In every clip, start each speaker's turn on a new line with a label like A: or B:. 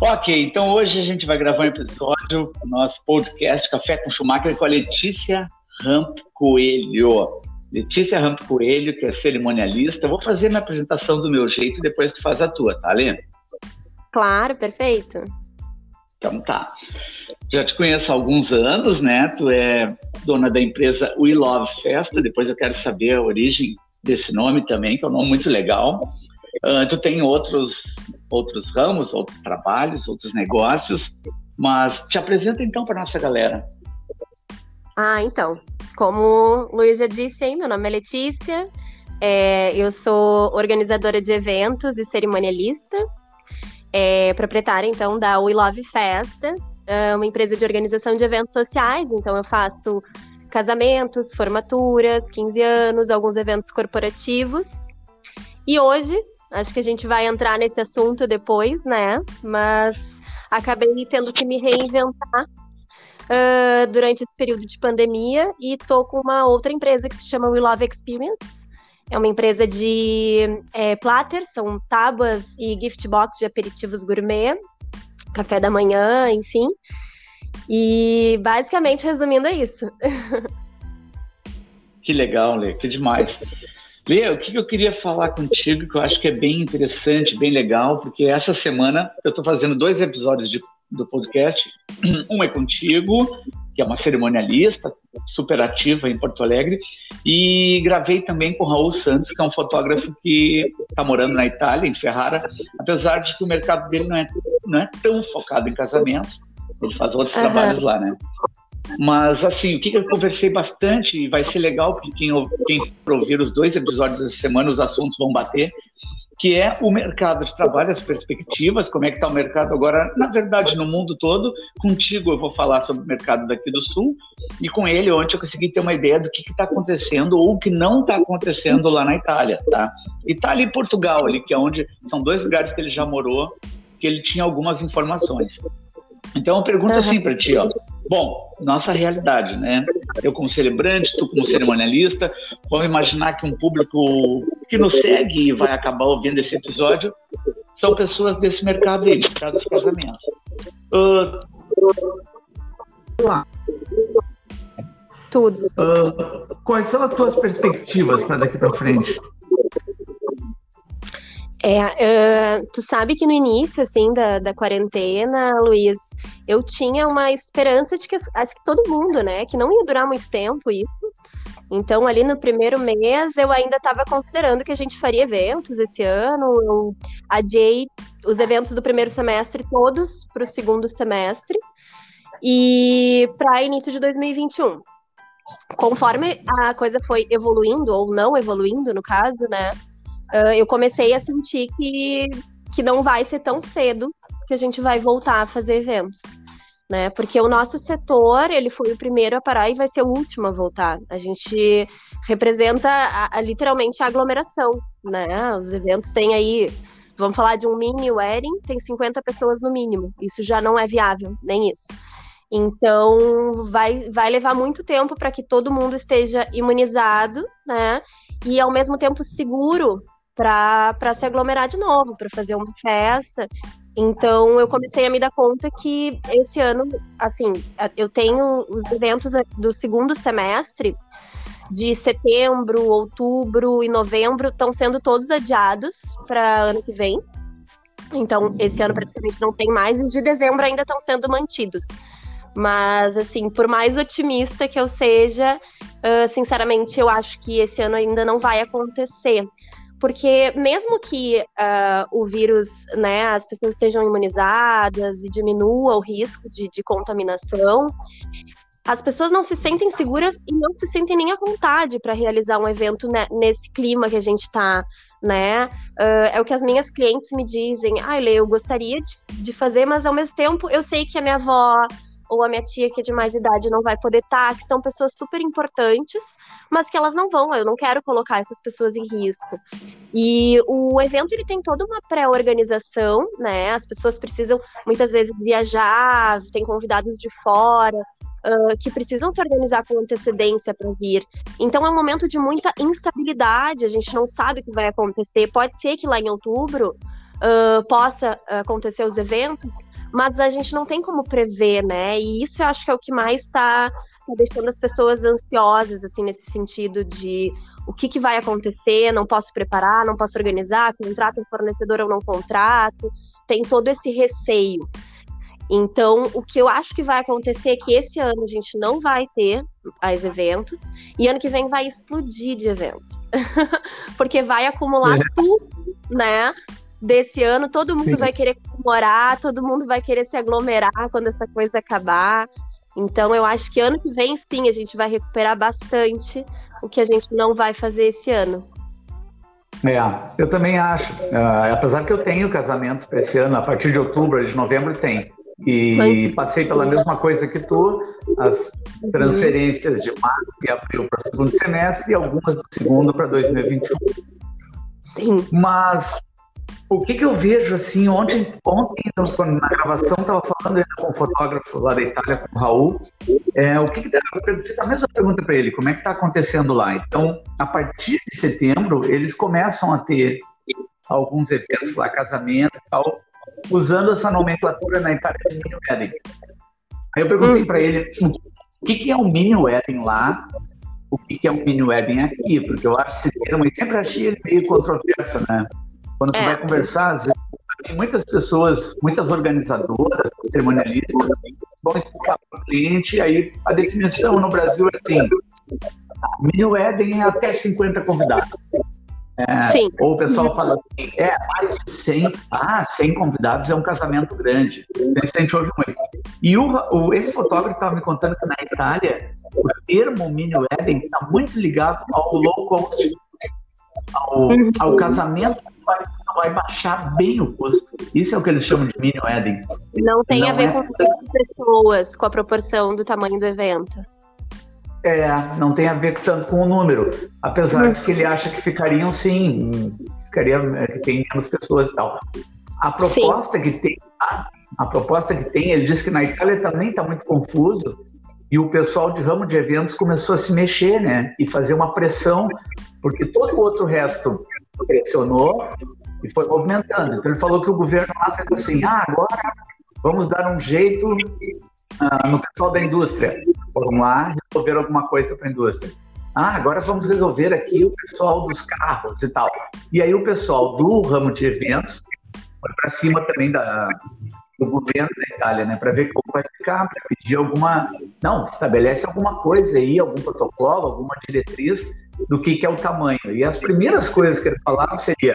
A: Ok, então hoje a gente vai gravar um episódio do nosso podcast Café com Schumacher com a Letícia Ramp Coelho. Letícia Ramp Coelho, que é cerimonialista. Eu vou fazer minha apresentação do meu jeito e depois tu faz a tua, tá, Lê?
B: Claro, perfeito.
A: Então tá. Já te conheço há alguns anos, né? Tu é dona da empresa We Love Festa. Depois eu quero saber a origem desse nome também, que é um nome muito legal. Uh, tu tem outros, outros ramos, outros trabalhos, outros negócios, mas te apresenta então para nossa galera.
B: Ah, então, como o Luiz já disse aí, meu nome é Letícia, é, eu sou organizadora de eventos e cerimonialista, é, proprietária então da We Love Festa, é uma empresa de organização de eventos sociais, então eu faço casamentos, formaturas, 15 anos, alguns eventos corporativos. E hoje Acho que a gente vai entrar nesse assunto depois, né? Mas acabei tendo que me reinventar uh, durante esse período de pandemia e tô com uma outra empresa que se chama We Love Experience. É uma empresa de é, platters, são tábuas e gift box de aperitivos gourmet, café da manhã, enfim. E basicamente resumindo é isso.
A: Que legal, Lê, que demais. Lê, o que eu queria falar contigo, que eu acho que é bem interessante, bem legal, porque essa semana eu estou fazendo dois episódios de, do podcast. Um é contigo, que é uma cerimonialista super ativa em Porto Alegre, e gravei também com o Raul Santos, que é um fotógrafo que está morando na Itália, em Ferrara, apesar de que o mercado dele não é, não é tão focado em casamentos, ele faz outros uhum. trabalhos lá, né? Mas, assim, o que, eu conversei bastante, e vai ser legal, porque quem, quem ouvir os dois episódios dessa semana, os assuntos vão bater, que é o mercado de trabalho, as perspectivas, como é que está o mercado agora, na verdade, no mundo todo. Contigo eu vou falar sobre o mercado daqui do Sul, e com ele ontem eu consegui ter uma ideia do que está acontecendo ou o que não está acontecendo lá na Itália, tá? Itália e Portugal ali, que é onde são dois lugares que ele já morou, que ele tinha algumas informações. Então eu pergunto uhum. assim para ti, ó. Bom, nossa realidade, né? Eu como celebrante, tu como cerimonialista, vamos imaginar que um público que nos segue e vai acabar ouvindo esse episódio são pessoas desse mercado aí, mercado de casamentos. Uh,
B: Tudo.
A: Uh, quais são as tuas perspectivas para daqui para frente?
B: É, uh, tu sabe que no início, assim, da, da quarentena, Luiz, eu tinha uma esperança de que, acho que todo mundo, né, que não ia durar muito tempo isso. Então, ali no primeiro mês, eu ainda estava considerando que a gente faria eventos esse ano. Eu adiei os eventos do primeiro semestre todos para o segundo semestre e para início de 2021. Conforme a coisa foi evoluindo, ou não evoluindo, no caso, né, uh, eu comecei a sentir que, que não vai ser tão cedo que a gente vai voltar a fazer eventos. Né? Porque o nosso setor, ele foi o primeiro a parar e vai ser o último a voltar. A gente representa a, a, literalmente a aglomeração, né? Os eventos têm aí, vamos falar de um mini wedding, tem 50 pessoas no mínimo. Isso já não é viável, nem isso. Então, vai, vai levar muito tempo para que todo mundo esteja imunizado, né? E ao mesmo tempo seguro para se aglomerar de novo, para fazer uma festa. Então eu comecei a me dar conta que esse ano, assim, eu tenho os eventos do segundo semestre de setembro, outubro e novembro estão sendo todos adiados para ano que vem. Então, esse ano praticamente não tem mais, e os de dezembro ainda estão sendo mantidos. Mas, assim, por mais otimista que eu seja, uh, sinceramente, eu acho que esse ano ainda não vai acontecer porque mesmo que uh, o vírus, né, as pessoas estejam imunizadas e diminua o risco de, de, contaminação, as pessoas não se sentem seguras e não se sentem nem à vontade para realizar um evento né, nesse clima que a gente está, né? Uh, é o que as minhas clientes me dizem. Ai, ah, Lê, eu gostaria de, de fazer, mas ao mesmo tempo eu sei que a minha avó ou a minha tia que é de mais idade não vai poder estar, tá, que são pessoas super importantes, mas que elas não vão, eu não quero colocar essas pessoas em risco. E o evento ele tem toda uma pré-organização, né? As pessoas precisam muitas vezes viajar, tem convidados de fora, Uh, que precisam se organizar com antecedência para vir. Então é um momento de muita instabilidade, a gente não sabe o que vai acontecer. Pode ser que lá em outubro uh, possa acontecer os eventos, mas a gente não tem como prever, né? E isso eu acho que é o que mais está tá deixando as pessoas ansiosas, assim, nesse sentido de o que, que vai acontecer, não posso preparar, não posso organizar, contrato um fornecedor ou não contrato, tem todo esse receio. Então, o que eu acho que vai acontecer é que esse ano a gente não vai ter mais eventos e ano que vem vai explodir de eventos. Porque vai acumular é. tudo, né? Desse ano, todo mundo Sim. vai querer comemorar, todo mundo vai querer se aglomerar quando essa coisa acabar. Então, eu acho que ano que vem, sim, a gente vai recuperar bastante o que a gente não vai fazer esse ano.
A: É, eu também acho. Uh, apesar que eu tenho casamentos para esse ano, a partir de outubro, de novembro tem. E passei pela mesma coisa que tu, as transferências de março e abril para o segundo semestre e algumas do segundo para 2021.
B: Sim.
A: Mas o que, que eu vejo assim, ontem, ontem quando na gravação estava falando com o fotógrafo lá da Itália, com o Raul, é, o que, que eu fiz a mesma pergunta para ele, como é que está acontecendo lá? Então, a partir de setembro, eles começam a ter alguns eventos lá, casamento e tal, usando essa nomenclatura na Itália de mini wedding. Aí eu perguntei para ele o que, que é um mini wedding lá, o que, que é um mini wedding aqui, porque eu acho esse termo, e sempre achei ele meio controverso, né? Quando tu é. vai conversar, às vezes, muitas pessoas, muitas organizadoras, cerimonialistas, vão explicar para o cliente, aí a definição no Brasil é assim, mini wedding é até 50 convidados. É, Sim. Ou o pessoal fala assim, é, mais de 100, ah, 100 convidados é um casamento grande. Então, a gente ouve muito. E o, o esse fotógrafo estava me contando que na Itália, o termo mini wedding está muito ligado ao low cost, ao, uhum. ao casamento vai, baixar bem o custo. Isso é o que eles chamam de mini wedding.
B: Não tem Não a ver é... com pessoas, com a proporção do tamanho do evento.
A: É, não tem a ver tanto com o número. Apesar de que ele acha que ficariam sim, ficaria é, que tem menos pessoas e tal. A proposta sim. que tem, a proposta que tem, ele diz que na Itália também está muito confuso e o pessoal de ramo de eventos começou a se mexer, né? E fazer uma pressão, porque todo o outro resto pressionou e foi movimentando. Então ele falou que o governo lá fez assim, ah, agora vamos dar um jeito uh, no pessoal da indústria. Vamos lá resolver alguma coisa para a indústria. Ah, agora vamos resolver aqui o pessoal dos carros e tal. E aí o pessoal do ramo de eventos foi para cima também da, do governo da Itália, né, para ver como vai ficar, para pedir alguma, não, estabelece alguma coisa aí, algum protocolo, alguma diretriz do que, que é o tamanho. E as primeiras coisas que eles falaram seria,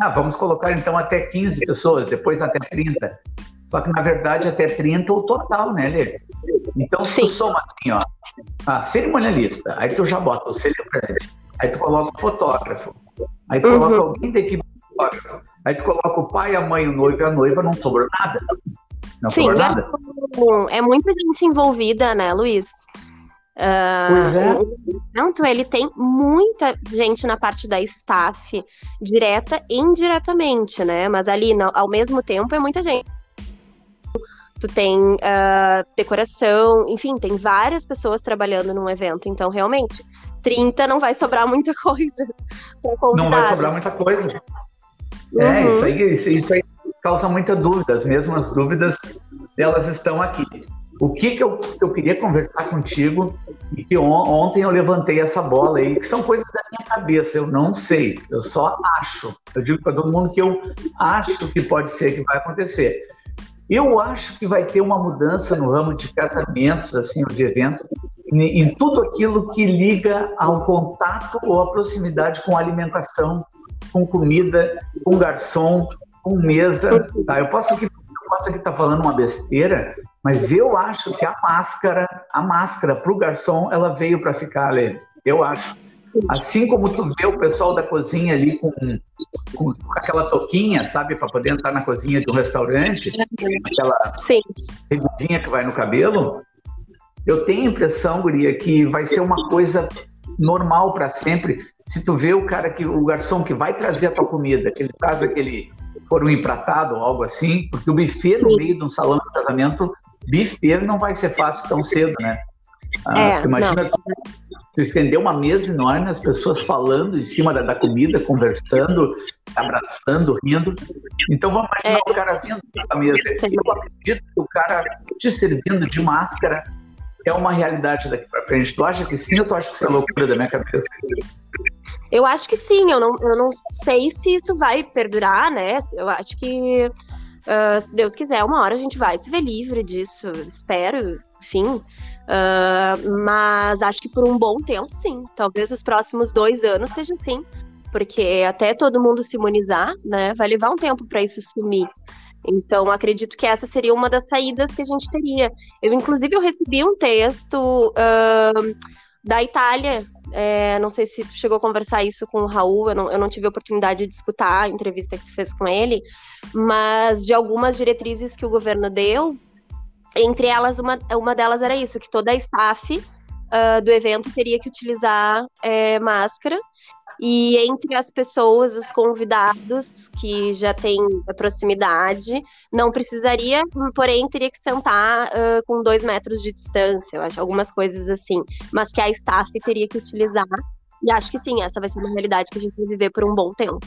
A: ah, vamos colocar então até 15 pessoas, depois até 30. Só que, na verdade, até 30 o total, né, Lê? Então, se tu soma assim, ó, a cerimonialista, aí tu já bota o celebrante, aí tu coloca o fotógrafo, aí tu uhum. coloca alguém da equipe aí tu coloca o pai, a mãe, o noivo e a noiva, não sobrou nada. Não Sim, sobrou nada.
B: É muita gente envolvida, né, Luiz?
A: Uh, pois é.
B: Tanto ele tem muita gente na parte da staff, direta e indiretamente, né? Mas ali, ao mesmo tempo, é muita gente tu tem uh, decoração, enfim, tem várias pessoas trabalhando num evento, então realmente 30 não vai sobrar muita coisa.
A: Não vai sobrar muita coisa. É, uhum. Isso aí, isso, isso aí causa muita dúvida, as mesmas dúvidas elas estão aqui. O que, que eu, eu queria conversar contigo e que on, ontem eu levantei essa bola aí, que são coisas da minha cabeça, eu não sei, eu só acho. Eu digo para todo mundo que eu acho que pode ser que vai acontecer. Eu acho que vai ter uma mudança no ramo de casamentos, assim, de evento, em tudo aquilo que liga ao contato ou à proximidade com alimentação, com comida, com garçom, com mesa. Tá? Eu posso aqui, posso aqui estar tá falando uma besteira, mas eu acho que a máscara, a máscara para o garçom, ela veio para ficar, ali. Eu acho. Assim como tu vê o pessoal da cozinha ali com, com aquela toquinha, sabe, para poder entrar na cozinha de um restaurante, aquela reguinha que vai no cabelo, eu tenho a impressão, Guria, que vai ser uma coisa normal para sempre. Se tu vê o cara que o garçom que vai trazer a tua comida, que ele traz aquele for um empratado ou algo assim, porque o buffet Sim. no meio de um salão de casamento, buffet não vai ser fácil tão cedo, né? Ah, é, imagina tu, tu, estender uma mesa enorme, as pessoas falando em cima da, da, comida, conversando, abraçando, rindo. Então vamos imaginar é. o cara vindo da mesa. Eu acredito que o cara te servindo de máscara é uma realidade daqui para frente. Tu acha que sim ou tu acha que isso é loucura da minha cabeça?
B: Eu acho que sim, eu não, eu não sei se isso vai perdurar, né? Eu acho que, uh, se Deus quiser, uma hora a gente vai se ver livre disso, espero, enfim. Uh, mas acho que por um bom tempo, sim. Talvez os próximos dois anos seja assim. Porque até todo mundo se imunizar, né? Vai levar um tempo para isso sumir. Então, acredito que essa seria uma das saídas que a gente teria. Eu, inclusive, eu recebi um texto uh, da Itália. É, não sei se tu chegou a conversar isso com o Raul, eu não, eu não tive a oportunidade de escutar a entrevista que tu fez com ele, mas de algumas diretrizes que o governo deu, entre elas, uma, uma delas era isso, que toda a staff uh, do evento teria que utilizar é, máscara e entre as pessoas, os convidados que já têm proximidade, não precisaria, porém teria que sentar uh, com dois metros de distância, eu acho, algumas coisas assim, mas que a staff teria que utilizar. E acho que sim, essa vai ser uma realidade que a gente vai viver por um bom tempo.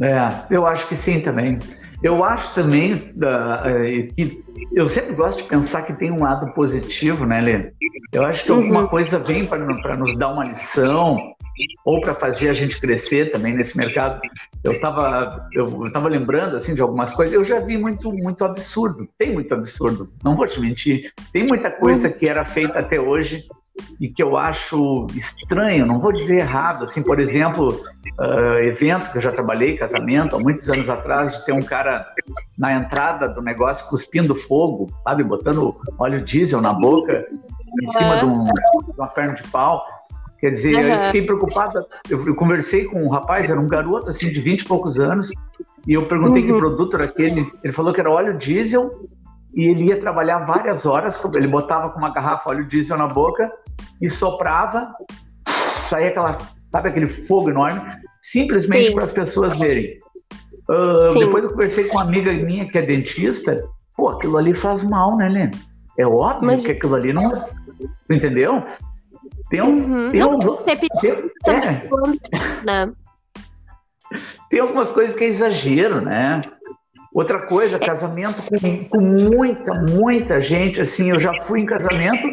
A: É, eu acho que sim também. Eu acho também uh, que eu sempre gosto de pensar que tem um lado positivo, né, Lê? Eu acho que alguma uhum. coisa vem para nos dar uma lição, ou para fazer a gente crescer também nesse mercado. Eu estava eu, tava lembrando assim de algumas coisas. Eu já vi muito muito absurdo. Tem muito absurdo. Não vou te mentir. Tem muita coisa que era feita até hoje e que eu acho estranho. Não vou dizer errado. Assim, por exemplo, uh, evento que eu já trabalhei, casamento, há muitos anos atrás, de ter um cara na entrada do negócio cuspindo fogo, sabe, botando óleo diesel na boca em cima de, um, de uma perna de pau. Quer dizer, uhum. eu fiquei preocupada. Eu, conversei com um rapaz, era um garoto assim de 20 e poucos anos, e eu perguntei uhum. que produto era aquele. Ele falou que era óleo diesel e ele ia trabalhar várias horas. Ele botava com uma garrafa óleo diesel na boca e soprava, saía aquela, sabe aquele fogo enorme, simplesmente para as pessoas verem. Uh, depois eu conversei com uma amiga minha que é dentista. Pô, aquilo ali faz mal, né, Lê? É óbvio Mas... que aquilo ali não. Entendeu? Tem um. Uhum. Tem, um, tem, é. Né? tem algumas coisas que é exagero, né? Outra coisa, casamento com, com, muita, muita gente, assim, eu já fui em casamento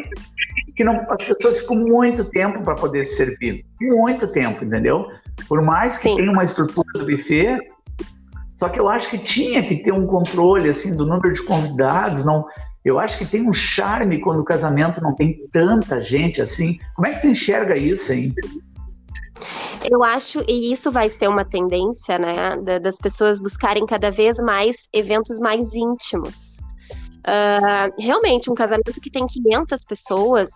A: que não, as pessoas ficam muito tempo para poder servir. Muito tempo, entendeu? Por mais que Sim. tenha uma estrutura do buffet, só que eu acho que tinha que ter um controle, assim, do número de convidados, não eu acho que tem um charme quando o casamento não tem tanta gente assim. Como é que tu enxerga isso, hein?
B: Eu acho, e isso vai ser uma tendência, né, das pessoas buscarem cada vez mais eventos mais íntimos. Uh, realmente, um casamento que tem 500 pessoas,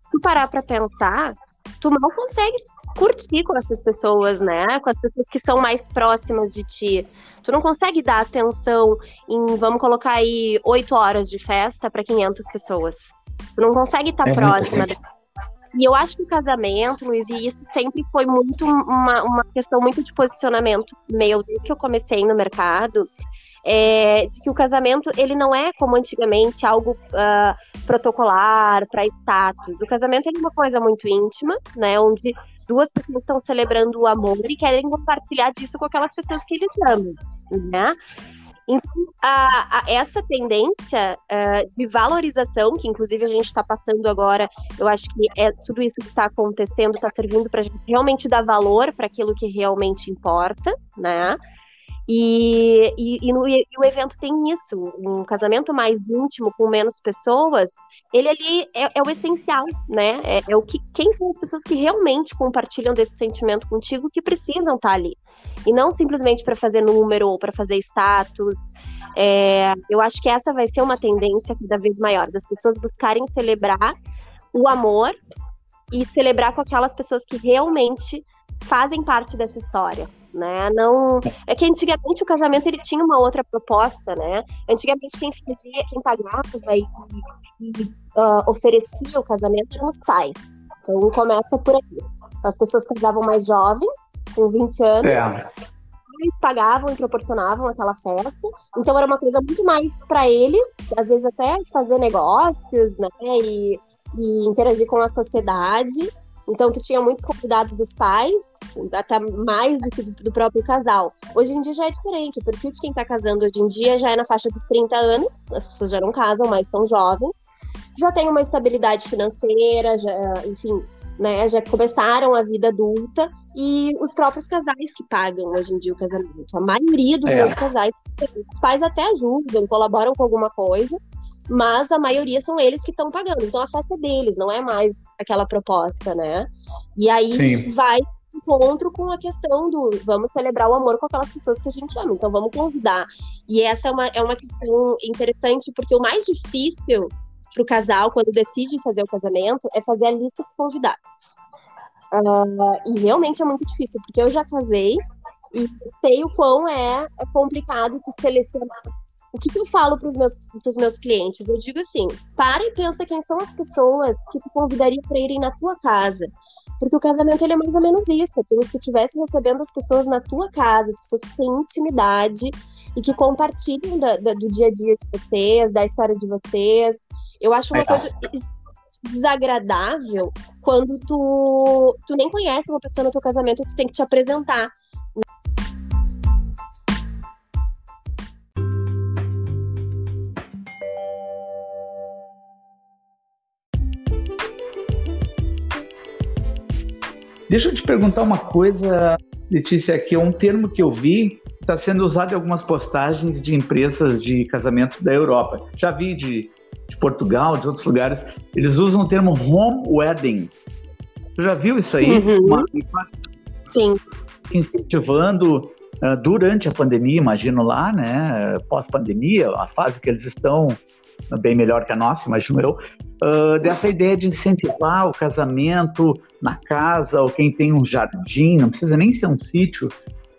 B: se tu parar para pensar, tu mal consegue curtir com essas pessoas, né? Com as pessoas que são mais próximas de ti. Tu não consegue dar atenção em, vamos colocar aí, oito horas de festa para 500 pessoas. Tu não consegue estar tá é próxima. E eu acho que o casamento, Luiz, e isso sempre foi muito uma, uma questão muito de posicionamento meu, desde que eu comecei no mercado, é, de que o casamento ele não é como antigamente algo uh, protocolar para status. O casamento é uma coisa muito íntima, né, onde duas pessoas estão celebrando o amor e querem compartilhar disso com aquelas pessoas que eles amam, né? Então, a, a, essa tendência uh, de valorização, que inclusive a gente está passando agora, eu acho que é tudo isso que está acontecendo está servindo para a gente realmente dar valor para aquilo que realmente importa, né? E, e, e, no, e, o evento tem isso, um casamento mais íntimo, com menos pessoas, ele ali é, é o essencial, né? É, é, o que, quem são as pessoas que realmente compartilham desse sentimento contigo que precisam estar tá ali. E não simplesmente para fazer número ou para fazer status. É, eu acho que essa vai ser uma tendência cada vez maior, das pessoas buscarem celebrar o amor e celebrar com aquelas pessoas que realmente fazem parte dessa história né? Não é que antigamente o casamento ele tinha uma outra proposta, né? Antigamente quem fazia, quem pagava e, e uh, oferecia o casamento eram os pais. Então começa por aí. As pessoas casavam mais jovens, com 20 anos. É. Pagavam e proporcionavam aquela festa, então era uma coisa muito mais para eles, às vezes até fazer negócios, né, e, e interagir com a sociedade, Então, tu tinha muitos convidados dos pais, até mais do que do próprio casal. Hoje em dia já é diferente. O perfil de quem está casando hoje em dia já é na faixa dos 30 anos, as pessoas já não casam, mas estão jovens. Já tem uma estabilidade financeira, já, enfim, né, já começaram a vida adulta e os próprios casais que pagam hoje em dia o casamento. A maioria dos é. meus casais, os pais até ajudam, colaboram com alguma coisa, mas a maioria são eles que estão pagando. Então a festa é deles, não é mais aquela proposta, né? E aí Sim. vai encontro com a questão do vamos celebrar o amor com aquelas pessoas que a gente ama, então vamos convidar. E essa é uma, é uma questão interessante, porque o mais difícil para o casal, quando decide fazer o casamento, é fazer a lista de convidados. Uh, e realmente é muito difícil, porque eu já casei e sei o quão é, é complicado tu selecionar. O que, que eu falo para os meus, meus clientes? Eu digo assim: para e pensa quem são as pessoas que tu convidaria para irem na tua casa. Porque o casamento ele é mais ou menos isso. É como se tu estivesse recebendo as pessoas na tua casa, as pessoas que têm intimidade e que compartilham da, da, do dia a dia de vocês, da história de vocês. Eu acho uma é. coisa desagradável quando tu, tu nem conhece uma pessoa no teu casamento e tu tem que te apresentar.
A: Deixa eu te perguntar uma coisa, Letícia, que é um termo que eu vi está sendo usado em algumas postagens de empresas de casamentos da Europa. Já vi de, de Portugal, de outros lugares, eles usam o termo home wedding. Tu já viu isso aí?
B: Uhum. Uma, Sim.
A: Incentivando durante a pandemia, imagino lá, né? Pós-pandemia, a fase que eles estão bem melhor que a nossa, imagino eu, uh, dessa ideia de incentivar o casamento na casa, ou quem tem um jardim, não precisa nem ser um sítio.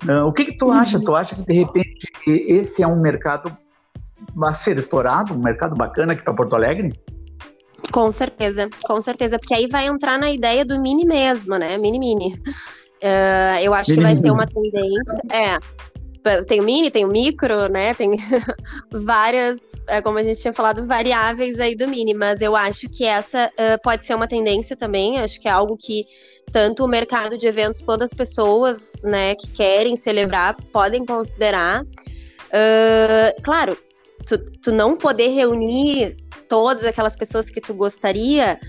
A: Uh, o que, que tu acha? Uhum. Tu acha que de repente esse é um mercado a ser explorado, um mercado bacana aqui para Porto Alegre?
B: Com certeza, com certeza, porque aí vai entrar na ideia do mini mesmo, né? Mini mini. Uh, eu acho mini, que vai ser uma tendência. É, tem o mini, tem o micro, né? Tem várias é, como a gente tinha falado, variáveis aí do Mini, mas eu acho que essa uh, pode ser uma tendência também, acho que é algo que tanto o mercado de eventos quanto as pessoas, né, que querem celebrar podem considerar. Uh, claro, tu, tu não poder reunir todas aquelas pessoas que tu gostaria,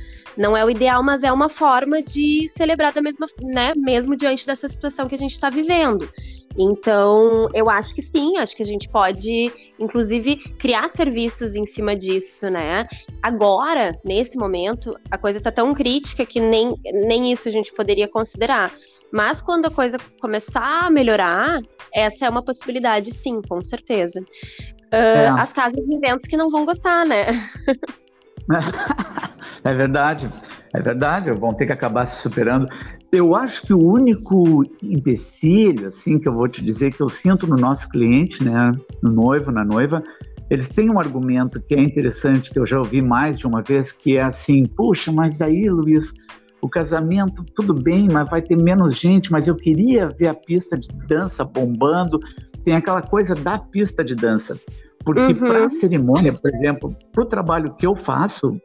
B: não é o ideal, mas é uma forma de celebrar da mesma, né, mesmo diante dessa situação que a gente está vivendo. Então, eu acho que sim, acho que a gente pode, inclusive, criar serviços em cima disso, né? Agora, nesse momento, a coisa está tão crítica que nem, nem isso a gente poderia considerar. Mas quando a coisa começar a melhorar, essa é uma possibilidade, sim, com certeza. Uh, é. As casas de eventos que não vão gostar, né?
A: é verdade, é verdade, vão ter que acabar se superando. Eu acho que o único empecilho, assim, que eu vou te dizer, que eu sinto no nosso cliente, né, no noivo, na noiva, eles têm um argumento que é interessante, que eu já ouvi mais de uma vez, que é assim, puxa, mas daí, Luiz, o casamento, tudo bem, mas vai ter menos gente, mas eu queria ver a pista de dança bombando, tem aquela coisa da pista de dança. Porque uhum. para a cerimônia, por exemplo, para o trabalho que eu faço,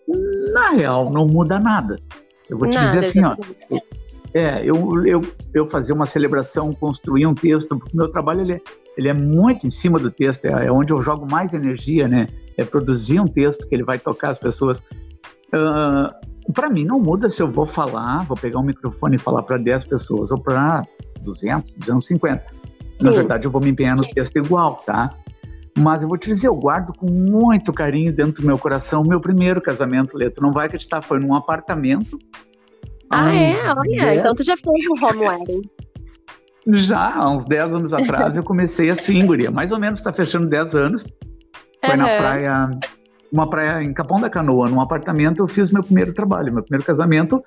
A: na real, não muda nada. Eu vou te nada, dizer assim, ó. É, eu, eu, eu fazer uma celebração, construir um texto, porque o meu trabalho ele é, ele é muito em cima do texto, é, é onde eu jogo mais energia, né? É produzir um texto que ele vai tocar as pessoas. Uh, para mim não muda se eu vou falar, vou pegar um microfone e falar para 10 pessoas ou para 200, 250. Sim. Na verdade, eu vou me empenhar no texto igual, tá? Mas eu vou te dizer, eu guardo com muito carinho dentro do meu coração o meu primeiro casamento, Leto. Não vai acreditar, foi num apartamento.
B: Ah, é? Olha, dez... então tu já fez um home wedding.
A: Já, há uns 10 anos atrás, eu comecei assim, guria. Mais ou menos, está fechando 10 anos. Foi uhum. na praia, uma praia em Capão da Canoa, num apartamento, eu fiz meu primeiro trabalho. Meu primeiro casamento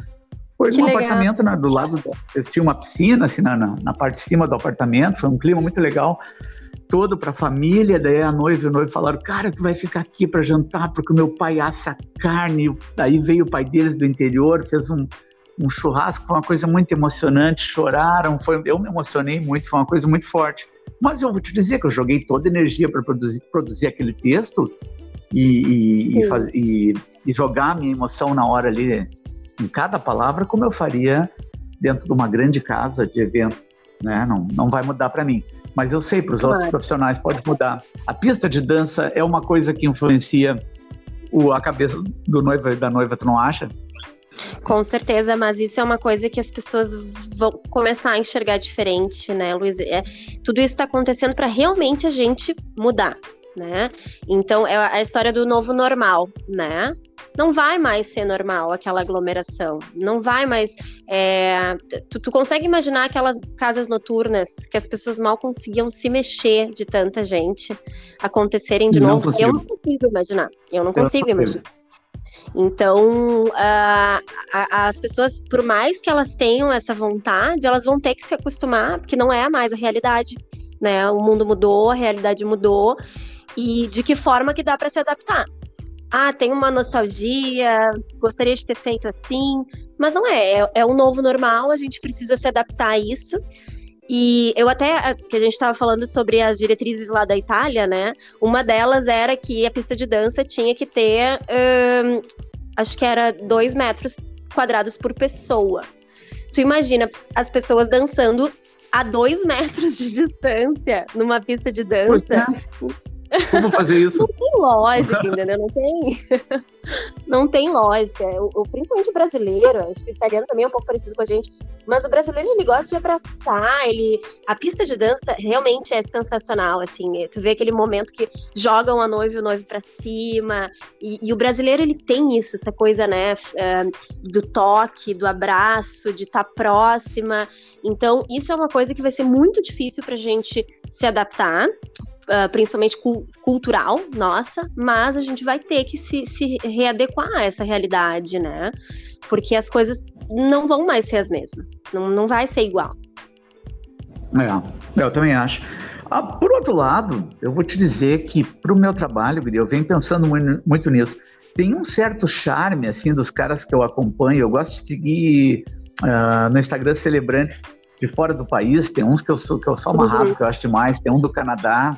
A: foi que num legal. apartamento né, do lado, do, tinha uma piscina, assim, na, na, na parte de cima do apartamento. Foi um clima muito legal todo para a família, daí a noiva e o noivo falaram, cara, tu vai ficar aqui para jantar porque o meu pai assa carne, daí veio o pai deles do interior, fez um, um churrasco, foi uma coisa muito emocionante, choraram, foi, eu me emocionei muito, foi uma coisa muito forte. Mas eu vou te dizer que eu joguei toda a energia para produzir, produzir aquele texto e, e, e, faz, e, jogar a minha emoção na hora ali em cada palavra como eu faria dentro de uma grande casa de eventos, né? Não, não vai mudar para mim. Mas eu sei, para os claro. outros profissionais pode mudar. A pista de dança é uma coisa que influencia o, a cabeça do noivo e da noiva, tu não acha?
B: Com certeza, mas isso é uma coisa que as pessoas vão começar a enxergar diferente, né, Luiz? É, tudo isso está acontecendo para realmente a gente mudar, né? Então é a história do novo normal, né? Não vai mais ser normal aquela aglomeração, não vai mais. É... Tu, tu, consegue imaginar aquelas casas noturnas que as pessoas mal conseguiam se mexer de tanta gente acontecerem de não novo? Consigo. Eu não consigo imaginar. Eu não consigo eu não imaginar. Então, uh, as pessoas, por mais que elas tenham essa vontade, elas vão ter que se acostumar, porque não é mais a realidade, né? O mundo mudou, a realidade mudou, e de que forma que dá para se adaptar? Ah, tem uma nostalgia, gostaria de ter feito assim, mas não é, é, é um novo normal, a gente precisa se adaptar a isso. E eu até, que a gente estava falando sobre as diretrizes lá da Itália, né? Uma delas era que a pista de dança tinha que ter, hum, acho que era dois metros quadrados por pessoa. Tu imagina as pessoas dançando a dois metros de distância numa pista de dança.
A: Como fazer isso?
B: Não tem lógica, entendeu? Não tem, não tem lógica. O, o, principalmente o brasileiro, acho que o italiano também é um pouco parecido com a gente, mas o brasileiro ele gosta de abraçar, ele, a pista de dança realmente é sensacional, assim, tu vê aquele momento que jogam a noiva e o noivo para cima, e, e, o brasileiro ele tem isso, essa coisa, né, uh, do toque, do abraço, de estar tá próxima. Então, isso é uma coisa que vai ser muito difícil pra gente se adaptar, uh, principalmente cu cultural nossa, mas a gente vai ter que se, se readequar a essa realidade, né? Porque as coisas não vão mais ser as mesmas, não, não vai ser igual.
A: É, eu também acho. Ah, por outro lado, eu vou te dizer que para o meu trabalho, eu venho pensando muito, muito, nisso. Tem um certo charme, assim, dos caras que eu acompanho. Eu gosto de seguir uh, no Instagram celebrantes de fora do país. Tem uns que eu sou, que eu sou amarrado, uhum. que eu acho demais. Tem um do Canadá,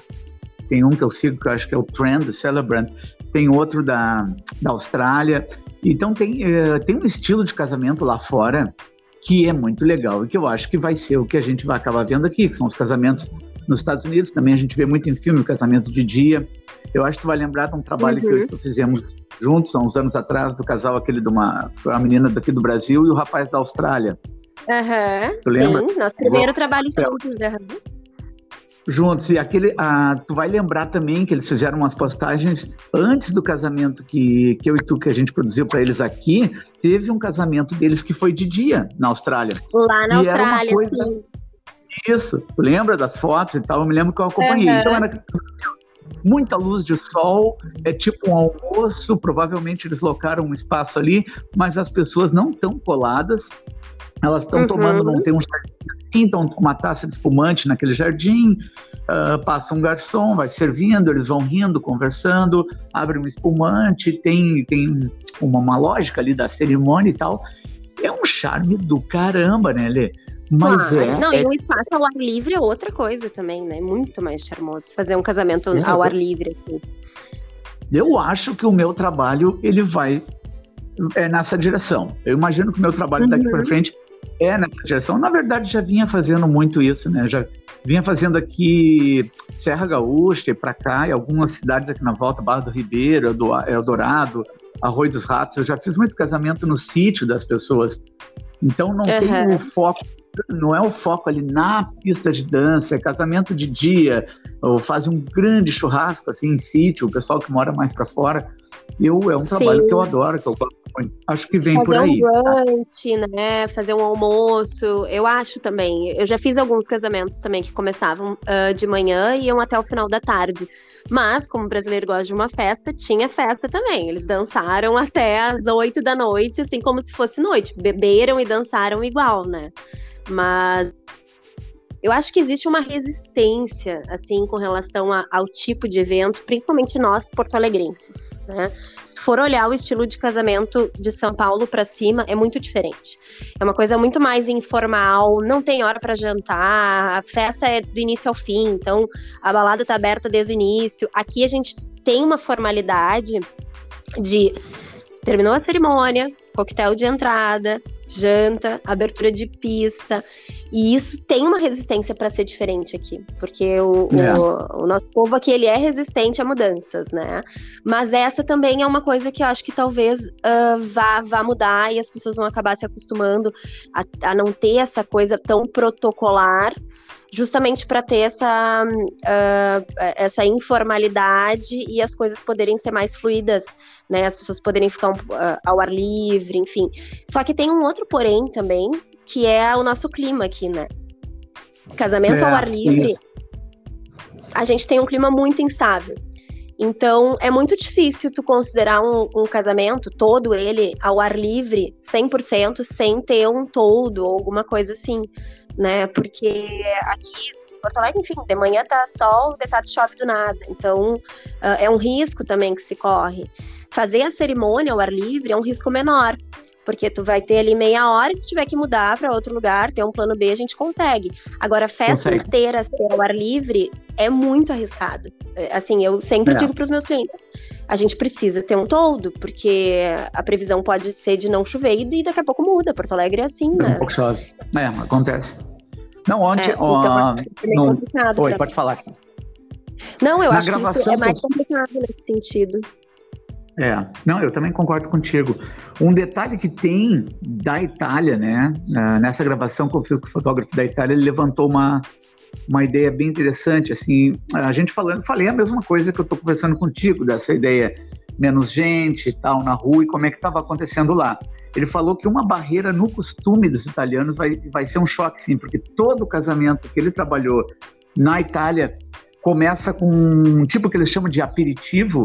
A: tem um que eu sigo que eu acho que é o Trend Celebrant. Tem outro da, da Austrália. Então tem, uh, tem um estilo de casamento lá fora que é muito legal e que eu acho que vai ser o que a gente vai acabar vendo aqui, que são os casamentos nos Estados Unidos. Também a gente vê muito em filme o casamento de dia. Eu acho que tu vai lembrar de um trabalho uhum. que eu, que fizemos juntos há uns anos atrás, do casal aquele de uma, uma menina daqui do Brasil e o rapaz da Austrália.
B: Aham. Uhum, tu lembra? Sim, nosso primeiro trabalho juntos. Uhum.
A: Juntos. E aquele. Ah, tu vai lembrar também que eles fizeram umas postagens antes do casamento que, que eu e tu, que a gente produziu para eles aqui. Teve um casamento deles que foi de dia na Austrália.
B: Lá na e Austrália, coisa... sim.
A: Isso, lembra das fotos e tal? Eu me lembro que eu acompanhei. Uhum. Então era muita luz de sol, é tipo um almoço, provavelmente eles locaram um espaço ali, mas as pessoas não estão coladas, elas estão uhum. tomando, não tem um jardim com uma taça de espumante naquele jardim, uh, passa um garçom, vai servindo, eles vão rindo, conversando, abre um espumante, tem, tem uma, uma lógica ali da cerimônia e tal. É um charme do caramba, né, Lê? Mas ah, é,
B: não,
A: é...
B: e o espaço ao ar livre é outra coisa também, né? Muito mais charmoso fazer um casamento é, ao ar livre. Assim.
A: Eu acho que o meu trabalho ele vai é nessa direção. Eu imagino que o meu trabalho daqui uhum. para frente é nessa direção. Na verdade, já vinha fazendo muito isso, né? Já vinha fazendo aqui Serra Gaúcha e para cá, e algumas cidades aqui na volta, Barra do Ribeiro, Eldorado, Arroio dos Ratos. Eu já fiz muito casamento no sítio das pessoas. Então não uhum. tem o foco não é o foco ali na pista de dança, é casamento de dia, ou faz um grande churrasco assim em sítio, o pessoal que mora mais para fora. Eu, é um trabalho Sim. que eu adoro, que eu gosto muito. Acho que vem
B: Fazer
A: por aí.
B: Fazer um brunch, né? Fazer um almoço. Eu acho também. Eu já fiz alguns casamentos também que começavam uh, de manhã e iam até o final da tarde. Mas, como o brasileiro gosta de uma festa, tinha festa também. Eles dançaram até as oito da noite, assim como se fosse noite. Beberam e dançaram igual, né? Mas eu acho que existe uma resistência, assim, com relação a, ao tipo de evento, principalmente nós, porto-alegrenses, né? Se for olhar o estilo de casamento de São Paulo para cima, é muito diferente. É uma coisa muito mais informal, não tem hora para jantar, a festa é do início ao fim, então a balada tá aberta desde o início. Aqui a gente tem uma formalidade de terminou a cerimônia, coquetel de entrada, janta, abertura de pista. E isso tem uma resistência para ser diferente aqui, porque o, é. o, o, nosso povo aqui ele é resistente a mudanças, né? Mas essa também é uma coisa que eu acho que talvez uh, vá, vá mudar e as pessoas vão acabar se acostumando a, a não ter essa coisa tão protocolar justamente para ter essa, uh, essa informalidade e as coisas poderem ser mais fluidas, né? As pessoas poderem ficar um, uh, ao ar livre, enfim. Só que tem um outro porém também, que é o nosso clima aqui, né? Casamento é, ao ar livre, isso. a gente tem um clima muito instável. Então, é muito difícil tu considerar um, um, casamento, todo ele, ao ar livre, 100%, sem ter um todo ou alguma coisa assim né? Porque aqui em Porto Alegre, enfim, de manhã tá sol, de tarde chove do nada. Então, uh, é um risco também que se corre. Fazer a cerimônia ao ar livre é um risco menor, porque tu vai ter ali meia hora e se tiver que mudar para outro lugar, ter um plano B, a gente consegue. Agora, festa consegue. inteira ser ao ar livre é muito arriscado. É, assim, eu sempre é. digo para os meus clientes, a gente precisa ter um todo, porque a previsão pode ser de não chover e daqui a pouco muda. Porto Alegre é assim, né?
A: Um pouco chove. É, acontece. Não, ontem. É, então,
B: no...
A: Oi, pode falar.
B: Não, eu Na acho que isso é mais complicado nesse sentido.
A: É, não, eu também concordo contigo. Um detalhe que tem da Itália, né? Nessa gravação com o fotógrafo da Itália, ele levantou uma, uma ideia bem interessante. Assim, a gente falando, falei a mesma coisa que eu estou conversando contigo, dessa ideia menos gente e tal na rua e como é que estava acontecendo lá. Ele falou que uma barreira no costume dos italianos vai, vai ser um choque, sim, porque todo casamento que ele trabalhou na Itália começa com um tipo que eles chamam de aperitivo,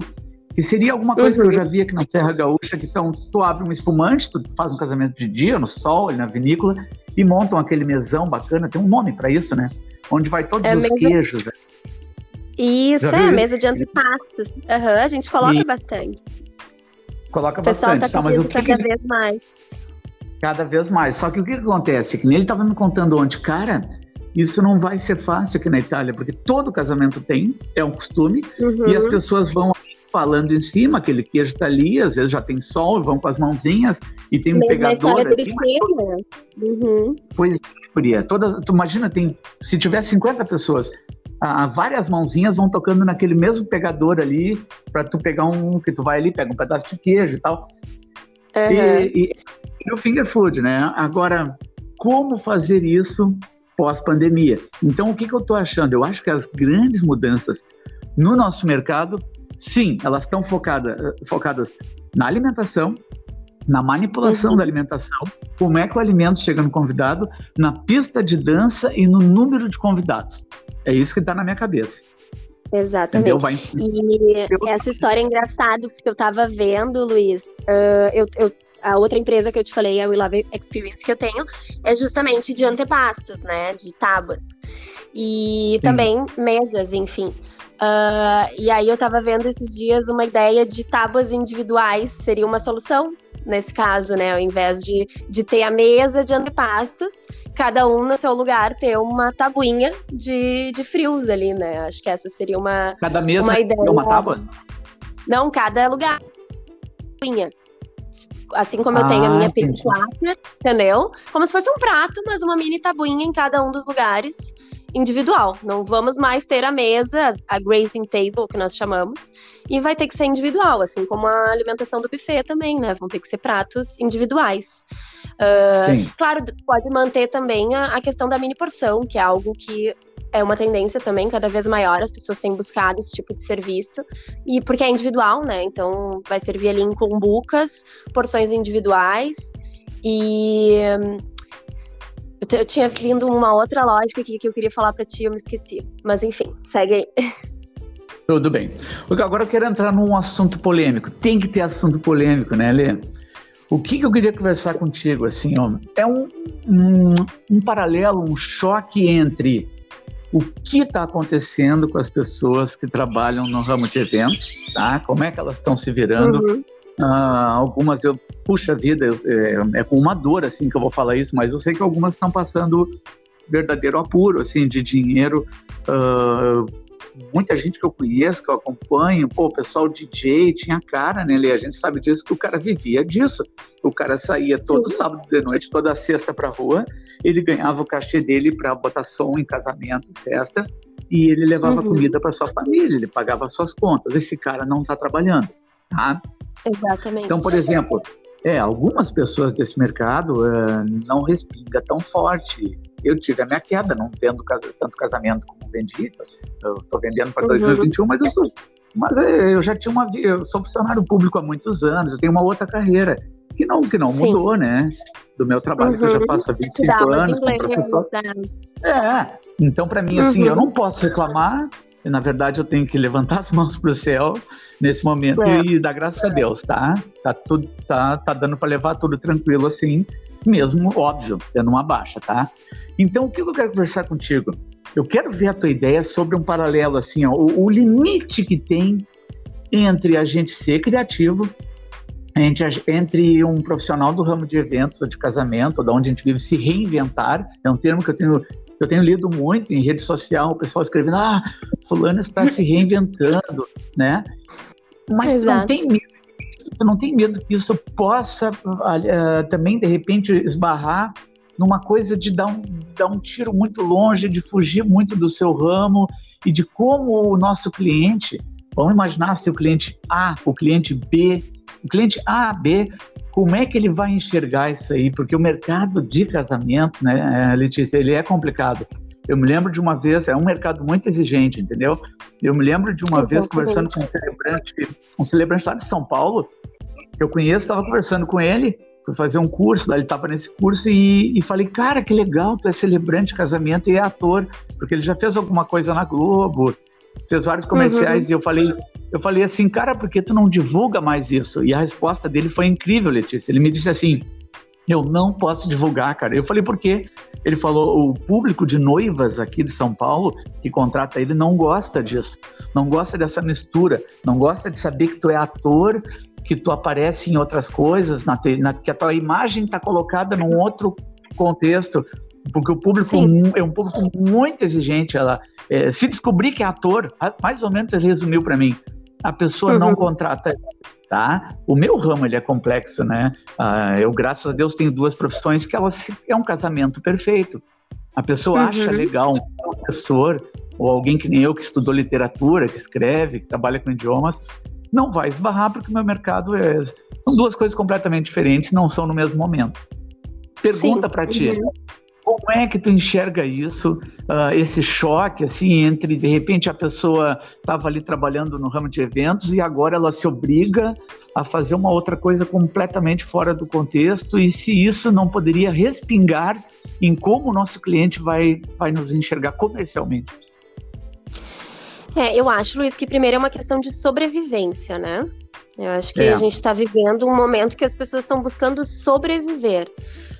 A: que seria alguma coisa uhum. que eu uhum. já vi aqui na Serra Gaúcha, que então, tu abre um espumante, tu faz um casamento de dia no sol, na vinícola, e montam aquele mesão bacana, tem um nome para isso, né? Onde vai todos é os mesa... queijos. Né?
B: Isso, é, a mesa de antepastos. Uhum, a gente coloca e... bastante.
A: Coloca o pessoal
B: bastante. Tá, tá mas o que cada que... vez mais.
A: Cada vez mais. Só que o que acontece? Que ele estava me contando ontem, cara, isso não vai ser fácil aqui na Itália, porque todo casamento tem, é um costume, uhum. e as pessoas vão falando em cima, aquele queijo está ali, às vezes já tem sol, vão com as mãozinhas e tem um Mesma pegador aqui. Mas... Uhum. Pois é, todas, tu imagina, tem, se tiver 50 pessoas, ah, várias mãozinhas vão tocando naquele mesmo pegador ali, para tu pegar um, que tu vai ali, pega um pedaço de queijo e tal. Uhum. E, e, e o finger food, né? Agora, como fazer isso pós-pandemia? Então, o que, que eu estou achando? Eu acho que as grandes mudanças no nosso mercado, sim, elas estão focada, focadas na alimentação, na manipulação uhum. da alimentação, como é que o alimento chega no convidado, na pista de dança e no número de convidados. É isso que está na minha cabeça.
B: Exatamente. Vai... E essa história é engraçada, porque eu estava vendo, Luiz, uh, eu, eu, a outra empresa que eu te falei, a We Love Experience, que eu tenho, é justamente de antepastos, né? De tábuas. E Sim. também mesas, enfim. Uh, e aí eu estava vendo esses dias uma ideia de tábuas individuais seria uma solução nesse caso, né? Ao invés de, de ter a mesa de antepastos, cada um no seu lugar ter uma tabuinha de, de frios ali, né? Acho que essa seria uma,
A: cada mesa uma ideia. É uma tábua?
B: Não, cada lugar. Assim como ah, eu tenho a minha pizza, entendeu? Como se fosse um prato, mas uma mini tabuinha em cada um dos lugares individual. Não vamos mais ter a mesa, a grazing table, que nós chamamos, e vai ter que ser individual, assim como a alimentação do buffet também, né? Vão ter que ser pratos individuais. Uh, claro, pode manter também a, a questão da mini porção, que é algo que é uma tendência também cada vez maior, as pessoas têm buscado esse tipo de serviço, e porque é individual, né? Então vai servir ali em cumbucas, porções individuais, e eu, tinha vindo uma outra lógica aqui que eu queria falar para ti, eu me esqueci. Mas enfim, segue aí.
A: Tudo bem. Agora eu quero entrar num assunto polêmico. Tem que ter assunto polêmico, né, Lê? O que, que eu queria conversar contigo, assim, ó, é um, um, um paralelo, um choque entre o que está acontecendo com as pessoas que trabalham no ramo de eventos, tá? Como é que elas estão se virando? Uhum. Uh, algumas eu, puxa vida, é, é, com uma dor assim que eu vou falar isso, mas eu sei que algumas estão passando verdadeiro apuro assim de dinheiro uh, muita gente que eu conheço, que eu acompanho, pô, o pessoal DJ tinha cara, né, Lê? A gente sabe disso que o cara vivia disso. O cara saía todo Sim. sábado de noite, toda sexta pra rua, ele ganhava o cachê dele para botar som em casamento, festa, e ele levava uhum. comida para sua família, ele pagava suas contas. Esse cara não está trabalhando, tá?
B: Exatamente.
A: Então, por exemplo, é, algumas pessoas desse mercado uh, não respinga tão forte. Eu tive a minha queda, não tendo tanto casamento como vendi. Eu estou vendendo para 2021, uhum. mas eu sou, mas é, eu já tinha uma, eu sou funcionário público há muitos anos. Eu tenho uma outra carreira que não que não Sim. mudou, né? Do meu trabalho uhum. que eu já uhum. faço há 25 anos como professor. É, então para mim assim, uhum. eu não posso reclamar e, na verdade, eu tenho que levantar as mãos para o céu nesse momento é. e dar graças a Deus, tá? Tá tudo, tá, tá dando para levar tudo tranquilo assim, mesmo, óbvio, tendo uma baixa, tá? Então, o que eu quero conversar contigo? Eu quero ver a tua ideia sobre um paralelo, assim, ó, o, o limite que tem entre a gente ser criativo, entre, entre um profissional do ramo de eventos ou de casamento, ou de onde a gente vive, se reinventar, é um termo que eu tenho eu tenho lido muito em rede social, o pessoal escrevendo, ah, fulano está se reinventando, né? Mas Exato. não tem medo, não tem medo que isso possa uh, também, de repente, esbarrar numa coisa de dar um, dar um tiro muito longe, de fugir muito do seu ramo e de como o nosso cliente, vamos imaginar se o cliente A, o cliente B, o cliente A, B como é que ele vai enxergar isso aí? Porque o mercado de casamentos, né, é, Letícia, ele é complicado. Eu me lembro de uma vez, é um mercado muito exigente, entendeu? Eu me lembro de uma vez conversando com um celebrante, um celebrante lá de São Paulo, que eu conheço, estava conversando com ele, fui fazer um curso, ele estava nesse curso e, e, falei, cara, que legal, tu é celebrante de casamento e é ator, porque ele já fez alguma coisa na Globo, fez vários comerciais uhum. e eu falei, eu falei assim, cara, por que tu não divulga mais isso? E a resposta dele foi incrível, Letícia. Ele me disse assim: eu não posso divulgar, cara. Eu falei, por quê? Ele falou: o público de noivas aqui de São Paulo que contrata ele não gosta disso, não gosta dessa mistura, não gosta de saber que tu é ator, que tu aparece em outras coisas, na, na que a tua imagem está colocada num outro contexto, porque o público Sim. é um público muito exigente. Ela é, se descobrir que é ator, mais ou menos ele resumiu para mim a pessoa uhum. não contrata, tá? O meu ramo ele é complexo, né? Uh, eu graças a Deus tenho duas profissões que elas é um casamento perfeito. A pessoa uhum. acha legal um professor ou alguém que nem eu que estudou literatura, que escreve, que trabalha com idiomas, não vai esbarrar porque o meu mercado é são duas coisas completamente diferentes, não são no mesmo momento. Pergunta para ti. Uhum. Como é que tu enxerga isso, uh, esse choque, assim, entre, de repente, a pessoa estava ali trabalhando no ramo de eventos e agora ela se obriga a fazer uma outra coisa completamente fora do contexto e se isso não poderia respingar em como o nosso cliente vai, vai nos enxergar comercialmente?
B: É, eu acho, Luiz, que primeiro é uma questão de sobrevivência, né? Eu acho que é. a gente está vivendo um momento que as pessoas estão buscando sobreviver.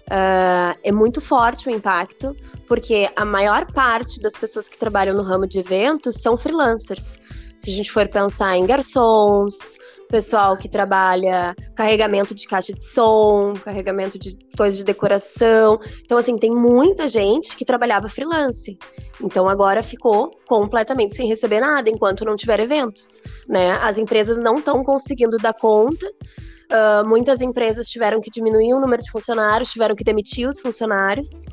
B: Uh, é muito forte o impacto, porque a maior parte das pessoas que trabalham no ramo de eventos são freelancers. Se a gente for pensar em garçons, pessoal que trabalha carregamento de caixa de som, carregamento de coisas de decoração. Então, assim, tem muita gente que trabalhava freelance. Então, agora ficou completamente sem receber nada enquanto não tiver eventos, né? As empresas não estão conseguindo dar conta Uh, muitas empresas tiveram que diminuir o número de funcionários, tiveram que demitir os funcionários,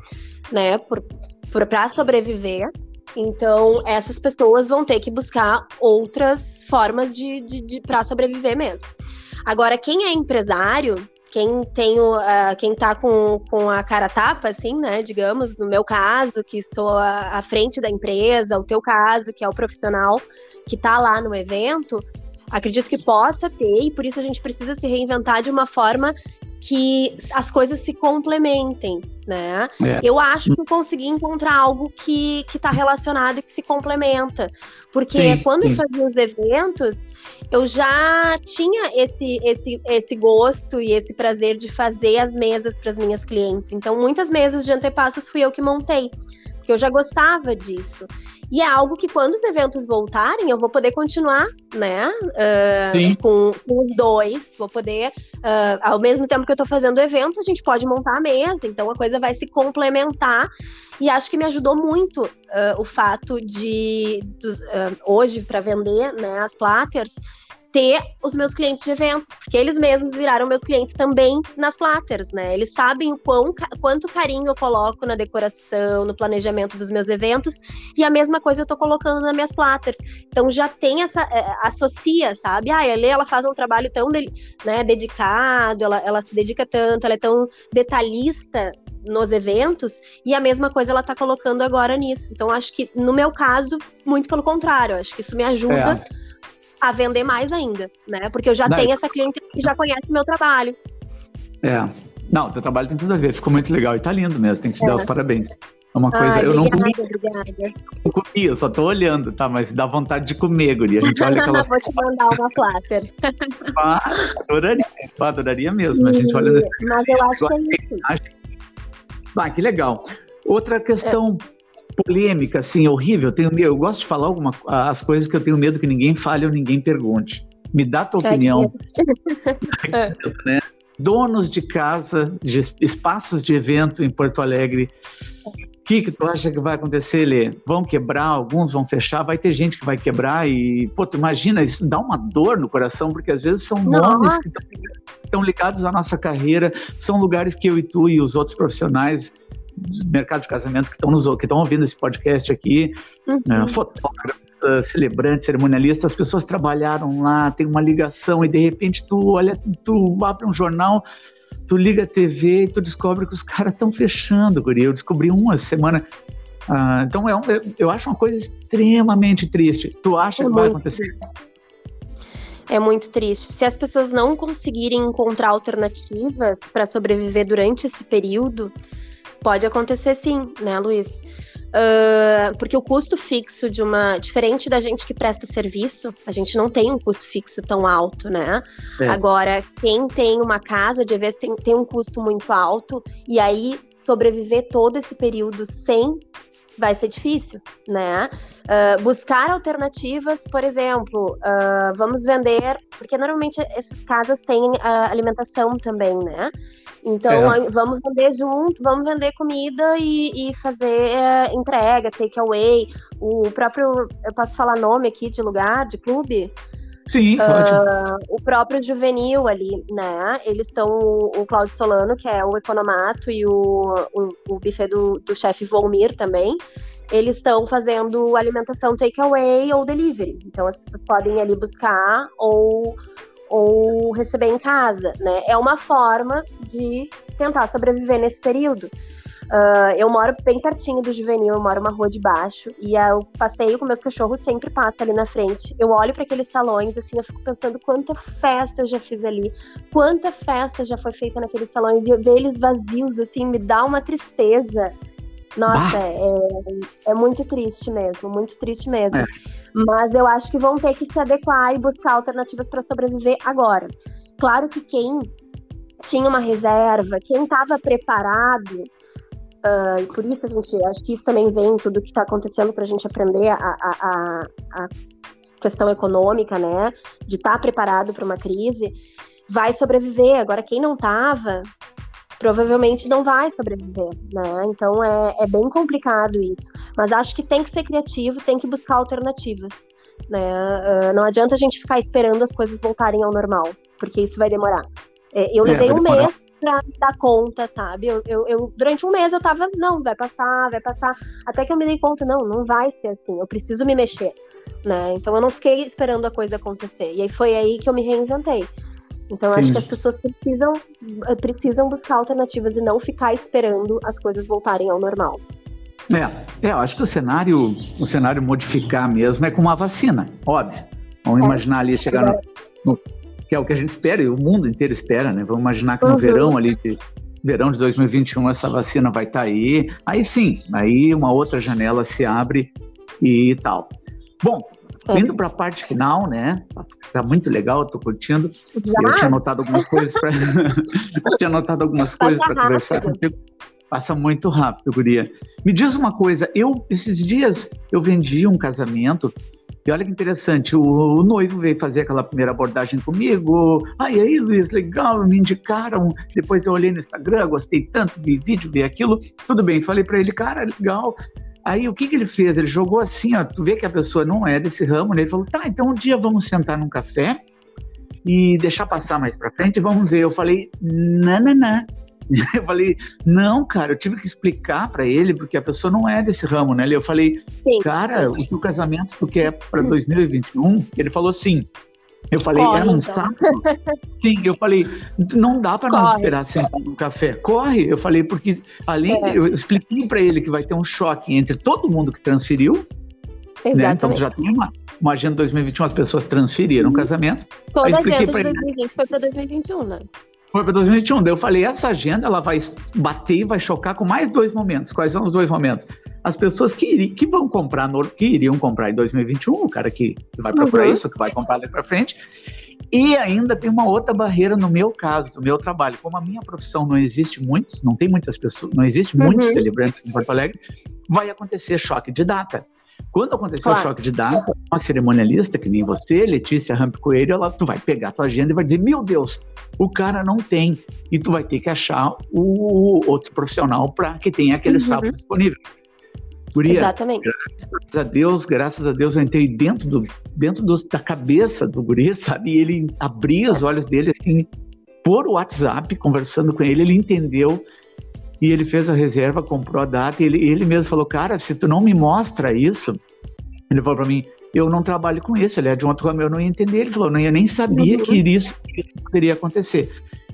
B: né, para sobreviver. Então, essas pessoas vão ter que buscar outras formas de, de, de para sobreviver mesmo. Agora, quem é empresário, quem tem o, uh, quem tá com, com a cara tapa, assim, né? Digamos, no meu caso, que sou a, a frente da empresa, o teu caso, que é o profissional que tá lá no evento, Acredito que possa ter, e por isso a gente precisa se reinventar de uma forma que as coisas se complementem, né? É. Eu acho que eu consegui encontrar algo que está relacionado e que se complementa. Porque sim, quando sim. eu fazia os eventos, eu já tinha esse, esse, esse gosto e esse prazer de fazer as mesas para as minhas clientes. Então, muitas mesas de antepassos fui eu que montei porque eu já gostava disso. E é algo que quando os eventos voltarem, eu vou poder continuar, né? Uh, com, com, os dois, vou poder, uh, ao mesmo tempo que eu estou fazendo o evento, a gente pode montar a mesa, então a coisa vai se complementar. E acho que me ajudou muito uh, o fato de, dos, hoje, para vender né, as platters, ter os meus clientes de eventos, porque eles mesmos viraram meus clientes também nas platters, né? Eles sabem o quão, quanto carinho eu coloco na decoração, no planejamento dos meus eventos, e a mesma coisa eu tô colocando nas minhas platters. Então já tem essa, é, associa, sabe? Ah, a Lê, ela faz um trabalho tão né, dedicado, ela, ela se dedica tanto, ela é tão detalhista nos eventos, e a mesma coisa ela tá colocando agora nisso. Então acho que, no meu caso, muito pelo contrário, acho que isso me ajuda... É a vender mais ainda, né? Porque eu já Daí. tenho essa cliente que já conhece o meu trabalho.
A: É. Não, teu trabalho tem tudo a ver, ficou muito legal e tá lindo mesmo, tem que te é. dar os parabéns. É uma coisa, Ai, eu não comi, obrigada. Não comi, eu só tô olhando, tá? Mas dá vontade de comer, Guri. A gente olha aquelas...
B: Vou te mandar uma platter.
A: Ah, adoraria, adoraria mesmo. A gente olha...
B: Mas eu acho que é isso.
A: Ah, que legal. Outra questão é polêmica, assim, horrível. Eu, tenho, eu gosto de falar alguma, as coisas que eu tenho medo que ninguém fale ou ninguém pergunte. Me dá tua opinião. né? Donos de casa, de espaços de evento em Porto Alegre, o que, que tu acha que vai acontecer, Lê? Vão quebrar, alguns vão fechar, vai ter gente que vai quebrar e, pô, tu imagina, isso dá uma dor no coração, porque às vezes são nomes que estão ligados à nossa carreira, são lugares que eu e tu e os outros profissionais mercado de casamento que estão nos que estão ouvindo esse podcast aqui, uhum. né, fotógrafos, celebrantes, cerimonialistas, as pessoas trabalharam lá, tem uma ligação e de repente tu olha, tu abre um jornal, tu liga a TV e tu descobre que os caras estão fechando, guri. Eu descobri uma semana. Ah, então é um, eu acho uma coisa extremamente triste. Tu acha é que vai acontecer isso?
B: É muito triste. Se as pessoas não conseguirem encontrar alternativas para sobreviver durante esse período, Pode acontecer sim, né, Luiz? Uh, porque o custo fixo de uma. Diferente da gente que presta serviço, a gente não tem um custo fixo tão alto, né? É. Agora, quem tem uma casa, de vez tem, tem um custo muito alto, e aí sobreviver todo esse período sem vai ser difícil, né? Uh, buscar alternativas, por exemplo, uh, vamos vender, porque normalmente essas casas têm uh, alimentação também, né? Então é. vamos vender junto, vamos vender comida e, e fazer eh, entrega, take away. O próprio, eu posso falar nome aqui de lugar, de clube?
A: Sim, uh,
B: O próprio Juvenil ali, né? Eles estão, o Claudio Solano, que é o economato, e o, o, o buffet do, do chefe Volmir também, eles estão fazendo alimentação takeaway ou delivery. Então as pessoas podem ali buscar ou, ou receber em casa, né? É uma forma de tentar sobreviver nesse período. Uh, eu moro bem pertinho do Juvenil, eu moro uma rua de baixo, e eu passeio com meus cachorros, sempre passo ali na frente. Eu olho para aqueles salões, assim, eu fico pensando quanta festa eu já fiz ali, quanta festa já foi feita naqueles salões, e ver eles vazios, assim, me dá uma tristeza. Nossa, é, é, muito triste mesmo, muito triste mesmo. É. Mas eu acho que vão ter que se adequar e buscar alternativas para sobreviver agora. Claro que quem tinha uma reserva, quem estava preparado, Uh, e por isso a gente, acho que isso também vem tudo que está acontecendo para a gente aprender a, a, a, a, questão econômica, né? De estar tá preparado para uma crise, vai sobreviver. Agora, quem não estava, provavelmente não vai sobreviver, né? Então é, é bem complicado isso. Mas acho que tem que ser criativo, tem que buscar alternativas. Né? Uh, não adianta a gente ficar esperando as coisas voltarem ao normal, porque isso vai demorar. É, eu é, levei um mês pra dar conta, sabe? Eu, eu, eu, durante um mês eu tava, não, vai passar, vai passar. Até que eu me dei conta, não, não vai ser assim, eu preciso me mexer. Né? Então eu não fiquei esperando a coisa acontecer. E aí foi aí que eu me reinventei. Então Sim. acho que as pessoas precisam, precisam buscar alternativas e não ficar esperando as coisas voltarem ao normal.
A: É, é, eu acho que o cenário, o cenário modificar mesmo é com uma vacina, óbvio. Vamos é, imaginar ali chegar no, no que é o que a gente espera e o mundo inteiro espera, né? Vamos imaginar que no uhum. verão ali, de, verão de 2021, essa vacina vai estar tá aí. Aí sim, aí uma outra janela se abre e tal. Bom, é. Indo para a parte final, né? Tá muito legal, tô curtindo. Já? Eu tinha anotado algumas coisas para tinha anotado algumas coisas para conversar contigo. Passa muito rápido, guria. Me diz uma coisa, eu esses dias eu vendi um casamento e olha que interessante, o, o, noivo veio fazer aquela primeira abordagem comigo. Ah, e aí, Luiz, legal, me indicaram. Depois eu olhei no Instagram, gostei tanto, vi vídeo, vi aquilo. Tudo bem, falei para ele, cara, legal. Aí o que, que ele fez? Ele jogou assim, ó, tu vê que a pessoa não é desse ramo, né? Ele falou, tá, então um dia vamos sentar num café e deixar passar mais para frente, vamos ver. Eu falei, não. Eu falei, não, cara, eu tive que explicar para ele, porque a pessoa não é desse ramo, né? Eu falei, Sim. cara, o teu casamento tu quer para 2021? Ele falou assim. Eu falei, Corre, é um então. saco? Sim, eu falei, não dá para nós esperar sentar no café. Corre, eu falei, porque além, é. eu expliquei para ele que vai ter um choque entre todo mundo que transferiu, né? Então já tem uma, uma agenda 2021, as pessoas transferiram o casamento.
B: Toda a agenda de 2020 foi para 2021, né?
A: Foi para 2021. Daí eu falei, essa agenda ela vai bater e vai chocar com mais dois momentos. Quais são os dois momentos? As pessoas que, que vão comprar, no, que iriam comprar em 2021, o cara que vai procurar uhum. isso, que vai comprar daqui para frente. E ainda tem uma outra barreira no meu caso, no meu trabalho. Como a minha profissão não existe muitos, não tem muitas pessoas, não existe uhum. muitos celebrantes em Porto Alegre, vai acontecer choque de data. Quando aconteceu claro. o choque de data, uma cerimonialista, que nem você, Letícia Ramp Coelho, ela, tu vai pegar tua agenda e vai dizer, meu Deus, o cara não tem. E tu vai ter que achar o outro profissional para que tenha aquele uhum. sábado disponível.
B: Guria, Exatamente.
A: Graças a Deus, graças a Deus, eu entrei dentro, do, dentro do, da cabeça do guri, sabe? E ele abria os olhos dele assim, por WhatsApp, conversando com ele, ele entendeu e ele fez a reserva, comprou a data, e ele, ele mesmo falou, cara, se tu não me mostra isso, ele falou para mim, eu não trabalho com isso, ele é de um outro ramo, eu não ia entender. Ele falou, não, eu nem sabia que isso, isso poderia acontecer.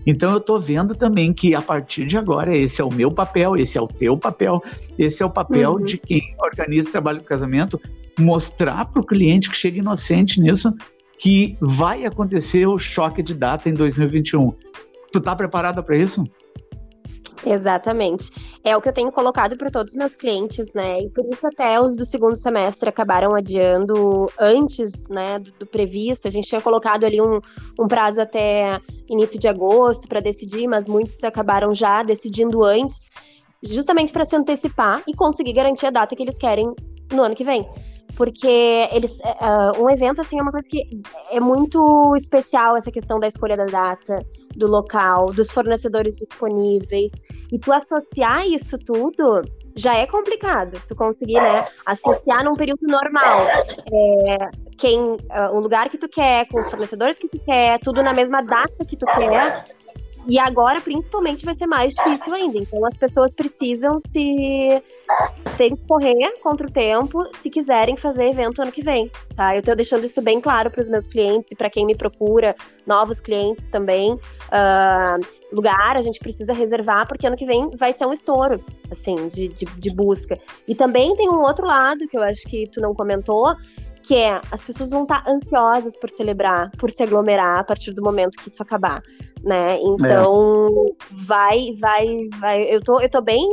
A: Então eu estou vendo também que a partir de agora esse é o meu papel, esse é o teu papel, esse é o papel uhum. de quem organiza o trabalho do casamento, mostrar para o cliente que chega inocente nisso que vai acontecer o choque de data em 2021. Tu tá preparada para isso?
B: Exatamente. É o que eu tenho colocado para todos os meus clientes, né? E por isso até os do segundo semestre acabaram adiando antes, né, do, do previsto. A gente tinha colocado ali um, um prazo até início de agosto para decidir, mas muitos acabaram já decidindo antes, justamente para se antecipar e conseguir garantir a data que eles querem no ano que vem porque eles uh, um evento assim é uma coisa que é muito especial essa questão da escolha da data, do local, dos fornecedores disponíveis e tu associar isso tudo já é complicado. Tu conseguir, né, associar num período normal, é, quem, uh, o lugar que tu quer, com os fornecedores que tu quer, tudo na mesma data que tu quer e agora, principalmente, vai ser mais difícil ainda. Então, as pessoas precisam se. tem que correr contra o tempo se quiserem fazer evento ano que vem, tá? Eu tô deixando isso bem claro para os meus clientes e para quem me procura, novos clientes também. Uh, lugar a gente precisa reservar, porque ano que vem vai ser um estouro, assim, de, de, de busca. E também tem um outro lado que eu acho que tu não comentou, que é as pessoas vão estar ansiosas por celebrar, por se aglomerar a partir do momento que isso acabar, né? Então, é. vai, vai, vai. Eu tô, eu tô bem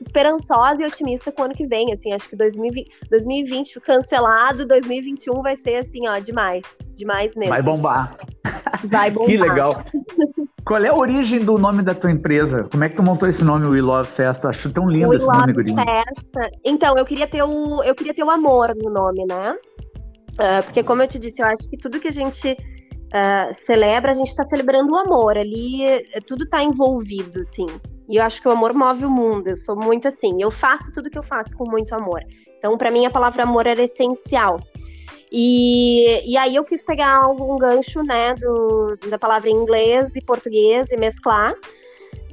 B: esperançosa e otimista com o ano que vem, assim, acho que 2020, 2020 cancelado, 2021 vai ser assim, ó, demais, demais mesmo.
A: Vai bombar.
B: Vai bombar.
A: que legal. Qual é a origem do nome da tua empresa? Como é que tu montou esse nome, We Love Festa? Acho tão lindo We esse nome, Gurinho.
B: Festa. Então, eu queria ter o, eu queria ter o amor no nome, né? Uh, porque, como eu te disse, eu acho que tudo que a gente uh, celebra, a gente está celebrando o amor. Ali, eh, tudo está envolvido, assim. E eu acho que o amor move o mundo. Eu sou muito assim. Eu faço tudo que eu faço com muito amor. Então, para mim, a palavra amor era essencial. E, e aí eu quis pegar um gancho, né, do, da palavra em inglês e português e mesclar.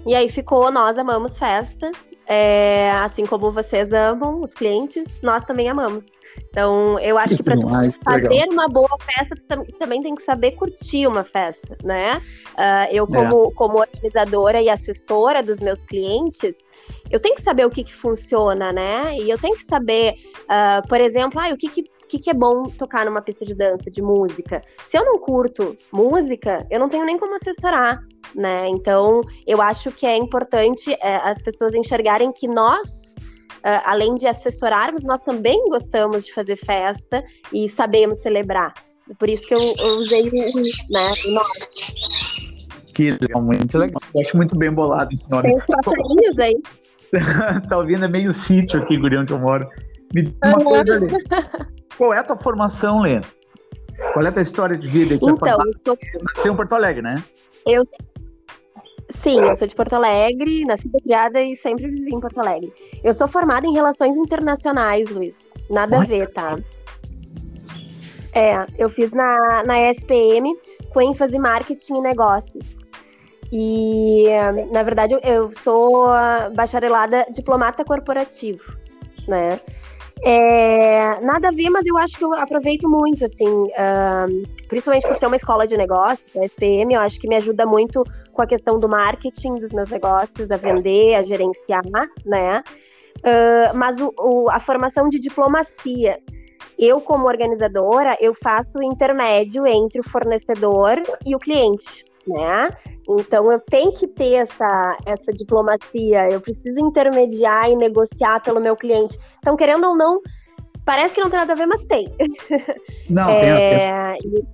B: E aí ficou Nós Amamos Festa. É, assim como vocês amam, os clientes, nós também amamos. Então, eu acho que para fazer legal. uma boa festa, tu também tem que saber curtir uma festa, né? Uh, eu, como, é. como organizadora e assessora dos meus clientes, eu tenho que saber o que, que funciona, né? E eu tenho que saber, uh, por exemplo, ah, o que, que o que, que, é bom tocar numa pista de dança, de música? Se eu não curto música, eu não tenho nem como assessorar, né? Então, eu acho que é importante é, as pessoas enxergarem que nós uh, além de assessorarmos, nós também gostamos de fazer festa e sabemos celebrar. Por isso que eu, eu usei né, o nome.
A: Que legal, muito legal. Eu acho muito bem bolado esse nome.
B: Tem os passarinhos aí.
A: tá ouvindo? É meio sítio aqui, Guri, onde eu moro. Me diz uma coisa, Lê. Qual é a tua formação, Lê? Qual é a tua história de vida?
B: Então, eu sou...
A: nasceu em Porto Alegre, né?
B: Eu... Sim, eu sou de Porto Alegre, nascida, criada e sempre vivi em Porto Alegre. Eu sou formada em Relações Internacionais, Luiz. Nada Oi? a ver, tá? É, eu fiz na, na SPM com ênfase em marketing e negócios. E, na verdade, eu sou bacharelada diplomata corporativo, né? É, nada a ver, mas eu acho que eu aproveito muito, assim, uh, principalmente por ser uma escola de negócios, a SPM, eu acho que me ajuda muito com a questão do marketing dos meus negócios, a vender, a gerenciar, né? Uh, mas o, o, a formação de diplomacia, eu como organizadora, eu faço o intermédio entre o fornecedor e o cliente, né? Então eu tenho que ter essa, essa diplomacia, eu preciso intermediar e negociar pelo meu cliente. Então, querendo ou não, parece que não tem nada a ver, mas tem.
A: Não, é, tem.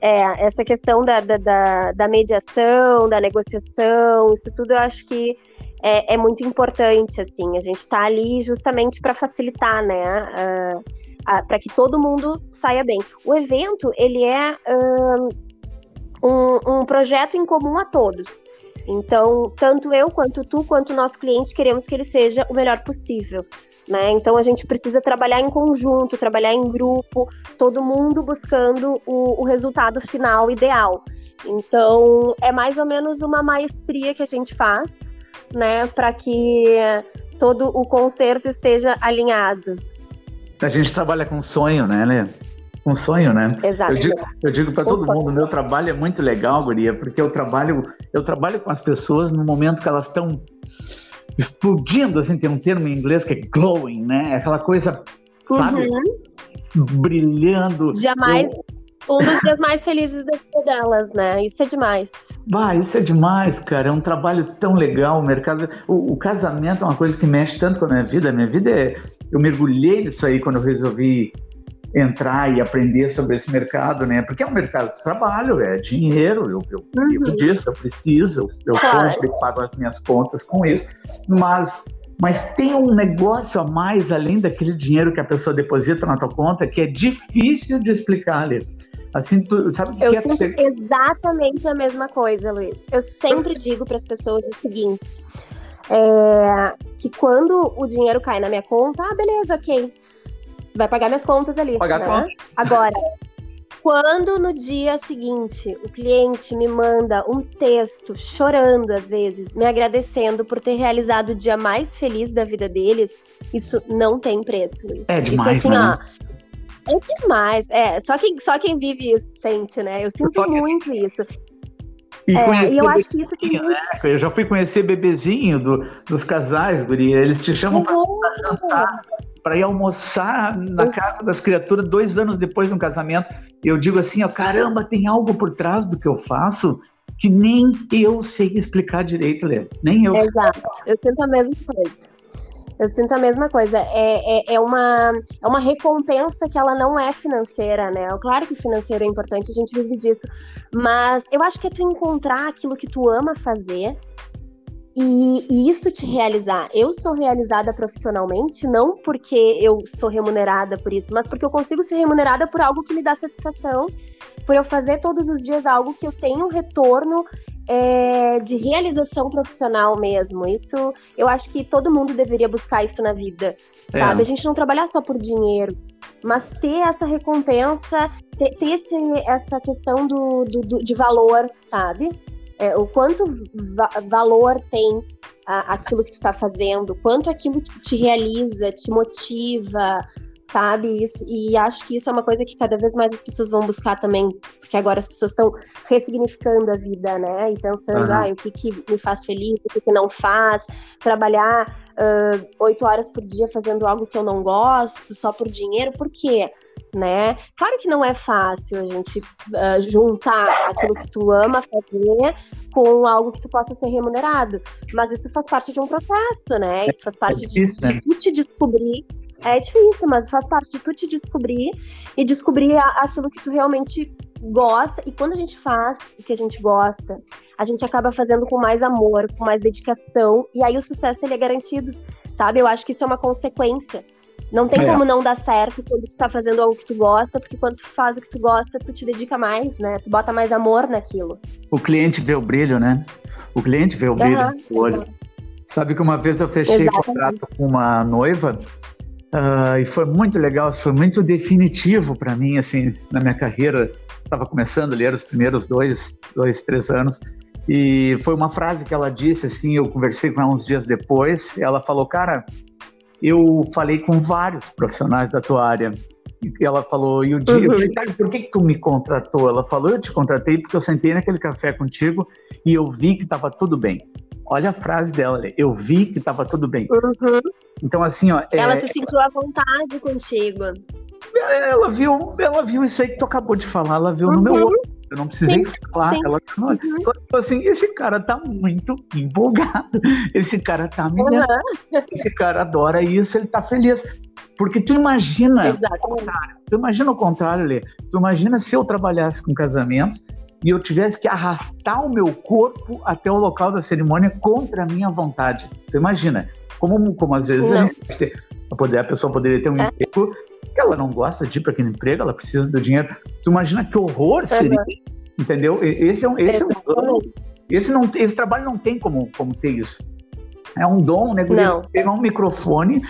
B: É, essa questão da, da, da, mediação, da negociação, isso tudo eu acho que é, é muito importante, assim, a gente está ali justamente para facilitar, né, uh, uh, para que todo mundo saia bem. O evento, ele é uh, um, um projeto em comum a todos. Então, tanto eu, quanto tu, quanto o nosso cliente, queremos que ele seja o melhor possível. Né? Então, a gente precisa trabalhar em conjunto, trabalhar em grupo, todo mundo buscando o, o resultado final ideal. Então, é mais ou menos uma maestria que a gente faz, né, para que todo o concerto esteja alinhado.
A: A gente trabalha com sonho, né, Lê? Um sonho, né?
B: Exato.
A: Eu digo, eu digo para todo mundo, meu trabalho é muito legal, Guria, porque eu trabalho, eu trabalho com as pessoas no momento que elas estão explodindo, assim, tem um termo em inglês que é glowing, né? Aquela coisa, sabe? Uhum. Brilhando.
B: Jamais. Eu... Um dos dias mais felizes da vida delas, né? Isso é demais.
A: Bah, isso é demais, cara. É um trabalho tão legal. O mercado, o, o casamento é uma coisa que mexe tanto com a minha vida. A minha vida é, eu mergulhei nisso aí quando eu resolvi entrar e aprender sobre esse mercado, né? Porque é um mercado de trabalho, é dinheiro, eu, eu uhum. vivo disso, eu preciso, eu claro. compro e pago as minhas contas com isso, mas mas tem um negócio a mais além daquele dinheiro que a pessoa deposita na tua conta que é difícil de explicar, ali. Assim, tu sabe
B: Eu é sinto exatamente a mesma coisa, Luiz. Eu sempre digo para as pessoas o seguinte: é, que quando o dinheiro cai na minha conta, ah, beleza, ok vai pagar minhas contas ali.
A: Pagar
B: né?
A: conta.
B: Agora, quando no dia seguinte o cliente me manda um texto chorando às vezes, me agradecendo por ter realizado o dia mais feliz da vida deles, isso não tem preço. Isso.
A: É demais,
B: isso, assim,
A: né?
B: ó, é demais. É, só quem, só quem vive isso sente, né? Eu sinto muito isso.
A: E, é, e eu acho que isso que. Né? Eu já fui conhecer bebezinho do, dos casais, Guri. Eles te chamam para jantar para ir almoçar na casa das criaturas dois anos depois do casamento. E eu digo assim, ó, caramba, tem algo por trás do que eu faço que nem eu sei explicar direito, Lê. Nem eu.
B: Exato. Eu sinto a mesma coisa. Eu sinto a mesma coisa. É, é, é, uma, é uma recompensa que ela não é financeira, né? Claro que financeiro é importante, a gente vive disso. Mas eu acho que é tu encontrar aquilo que tu ama fazer e, e, isso te realizar. Eu sou realizada profissionalmente não porque eu sou remunerada por isso, mas porque eu consigo ser remunerada por algo que me dá satisfação, por eu fazer todos os dias algo que eu tenho um retorno é, de realização profissional mesmo. Isso, eu acho que todo mundo deveria buscar isso na vida, é. sabe? A gente não trabalhar só por dinheiro, mas ter essa recompensa, ter, ter esse, essa questão do, do, do de valor, sabe? É, o quanto va valor tem a, aquilo que tu está fazendo, quanto aquilo que te realiza, te motiva, sabe? Isso, e acho que isso é uma coisa que cada vez mais as pessoas vão buscar também, porque agora as pessoas estão ressignificando a vida, né? E pensando, uhum. ah, o que, que me faz feliz, o que, que não faz, trabalhar oito uh, horas por dia fazendo algo que eu não gosto, só por dinheiro, por quê? Né? Claro que não é fácil a gente uh, juntar aquilo que tu ama fazer com algo que tu possa ser remunerado, mas isso faz parte de um processo, né? Isso faz parte é difícil, de, né? de te descobrir é difícil, mas faz parte de tu te descobrir e descobrir aquilo que tu realmente gosta, e quando a gente faz o que a gente gosta, a gente acaba fazendo com mais amor, com mais dedicação, e aí o sucesso ele é garantido, sabe? Eu acho que isso é uma consequência. Não tem é. como não dar certo quando tu tá fazendo algo que tu gosta, porque quando tu faz o que tu gosta, tu te dedica mais, né? Tu bota mais amor naquilo.
A: O cliente vê o brilho, né? O cliente vê o brilho uhum. no olho. Sabe que uma vez eu fechei Exatamente. contrato com uma noiva uh, e foi muito legal, foi muito definitivo para mim, assim, na minha carreira. Estava começando ali, eram os primeiros dois, dois, três anos. E foi uma frase que ela disse, assim, eu conversei com ela uns dias depois. Ela falou, cara, eu falei com vários profissionais da tua área. E ela falou, e o dia, uhum. eu falei, tá, por que, que tu me contratou? Ela falou, eu te contratei porque eu sentei naquele café contigo e eu vi que estava tudo bem. Olha a frase dela, eu vi que estava tudo bem.
B: Uhum.
A: Então, assim, ó.
B: Ela é, se sentiu à vontade contigo.
A: Ela viu, ela viu isso aí que tu acabou de falar, ela viu uhum. no meu uhum. olho. Eu não precisei sim, falar. Sim. Ela falou uhum. assim: esse cara tá muito empolgado. Esse cara tá me uhum. Esse cara adora isso, ele tá feliz. Porque tu imagina. Tu imagina o contrário, Lê. Tu imagina se eu trabalhasse com casamentos e eu tivesse que arrastar o meu corpo até o local da cerimônia contra a minha vontade. Tu imagina? Como, como às vezes a, gente, a, pessoa poderia ter um é. emprego ela não gosta de ir para aquele emprego, ela precisa do dinheiro. Tu imagina que horror seria, uhum. entendeu? Esse é um, esse é um esse não, esse trabalho não tem como, como ter isso. É um dom, né? Não. Pegar um microfone,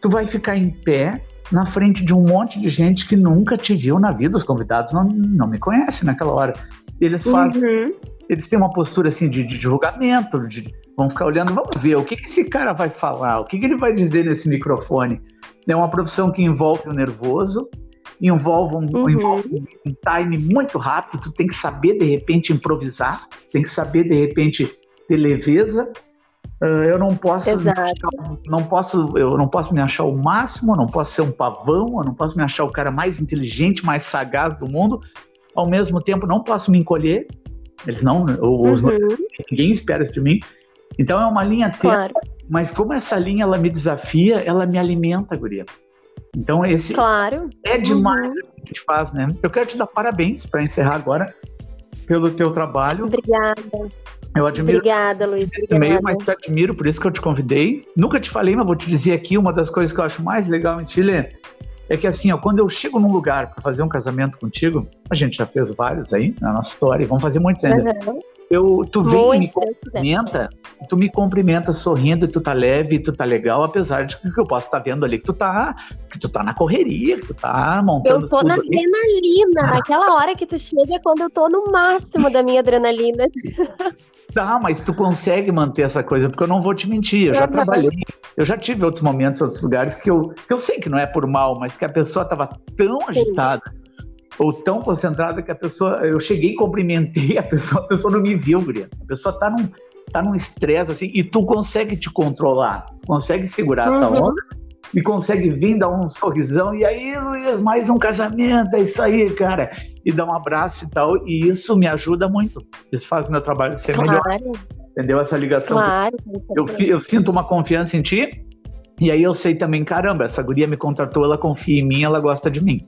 A: tu vai ficar em pé na frente de um monte de gente que nunca te viu na vida. Os convidados não, não me conhecem naquela hora. Eles fazem, uhum. eles têm uma postura assim de, de julgamento, de, vão ficar olhando, vamos ver o que, que esse cara vai falar, o que, que ele vai dizer nesse microfone. É uma profissão que envolve o nervoso, envolve um, uhum. envolve um time muito rápido, tu tem que saber de repente improvisar, tem que saber de repente ter leveza. Uh, eu não posso, achar, não posso, eu não posso me achar o máximo, não posso ser um pavão, eu não posso me achar o cara mais inteligente, mais sagaz do mundo. Ao mesmo tempo, não posso me encolher. Eles não, os uhum. ninguém espera isso de mim. Então é uma linha tênue, claro. Mas como essa linha ela me desafia, ela me alimenta, guria. Então esse
B: claro.
A: é demais uhum. o que a gente faz, né? Eu quero te dar parabéns para encerrar agora pelo teu trabalho.
B: Obrigada.
A: Eu admiro.
B: Obrigada, Luiz.
A: Meio, mas te admiro, por isso que eu te convidei. Nunca te falei, mas vou te dizer aqui uma das coisas que eu acho mais legal em Chile é que assim, ó, quando eu chego num lugar para fazer um casamento contigo, a gente já fez vários aí na nossa história, e vamos fazer muitos ainda. Uhum. Eu, tu vem e me cumprimenta, tu me cumprimenta sorrindo, e tu tá leve, tu tá legal, apesar de que eu posso estar tá vendo ali que tu tá, que tu tá na correria, que tu tá montando
B: Eu tô na ali. adrenalina, naquela hora que tu chega é quando eu tô no máximo da minha adrenalina.
A: Tá, mas tu consegue manter essa coisa, porque eu não vou te mentir, eu já trabalhei, eu já tive outros momentos, outros lugares que eu, que eu sei que não é por mal, mas que a pessoa tava tão agitada, ou tão concentrada que a pessoa. Eu cheguei cumprimentei a pessoa, a pessoa não me viu, Guria. A pessoa tá num tá num estresse assim, e tu consegue te controlar, consegue segurar uhum. essa onda e consegue vir dar um sorrisão, e aí, Luiz, mais um casamento, é isso aí, cara, e dar um abraço e tal, e isso me ajuda muito, isso faz meu trabalho ser claro. melhor, entendeu? Essa ligação,
B: claro,
A: eu, eu sinto uma confiança em ti, e aí eu sei também, caramba, essa guria me contratou, ela confia em mim, ela gosta de mim.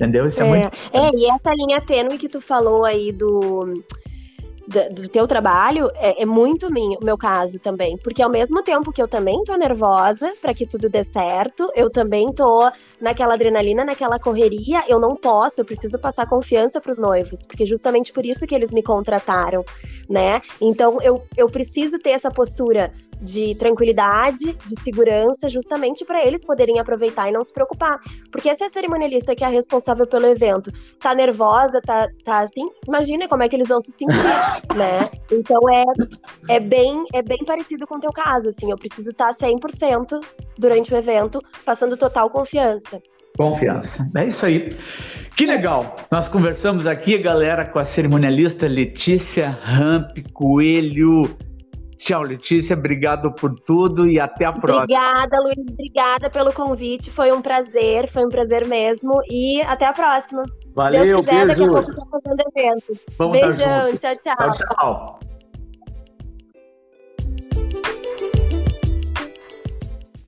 A: Entendeu? Isso é, é muito.
B: É, e essa linha tênue que tu falou aí do do, teu trabalho é, é muito minha, o meu caso também. Porque ao mesmo tempo que eu também tô nervosa para que tudo dê certo, eu também tô naquela adrenalina, naquela correria, eu não posso, eu preciso passar confiança para os noivos, porque justamente por isso que eles me contrataram, né? Então eu, eu preciso ter essa postura de tranquilidade, de segurança, justamente para eles poderem aproveitar e não se preocupar. Porque se a cerimonialista que é a responsável pelo evento tá nervosa, tá, tá assim, imagina como é que eles vão se sentir, né? Então é, é, bem, é bem parecido com o teu caso, assim, eu preciso estar tá 100% durante o evento, passando total confiança.
A: Confiança. É isso aí. Que legal. Nós conversamos aqui, galera, com a cerimonialista Letícia Ramp Coelho. Tchau, Letícia. Obrigado por tudo e até a próxima.
B: Obrigada, Luiz. Obrigada pelo convite. Foi um prazer, foi um prazer mesmo. E até a próxima.
A: Valeu,
B: Deus quiser,
A: beijo.
B: Daqui a pouco fazendo evento. Vamos Beijão, tchau, tchau. Tchau, tchau.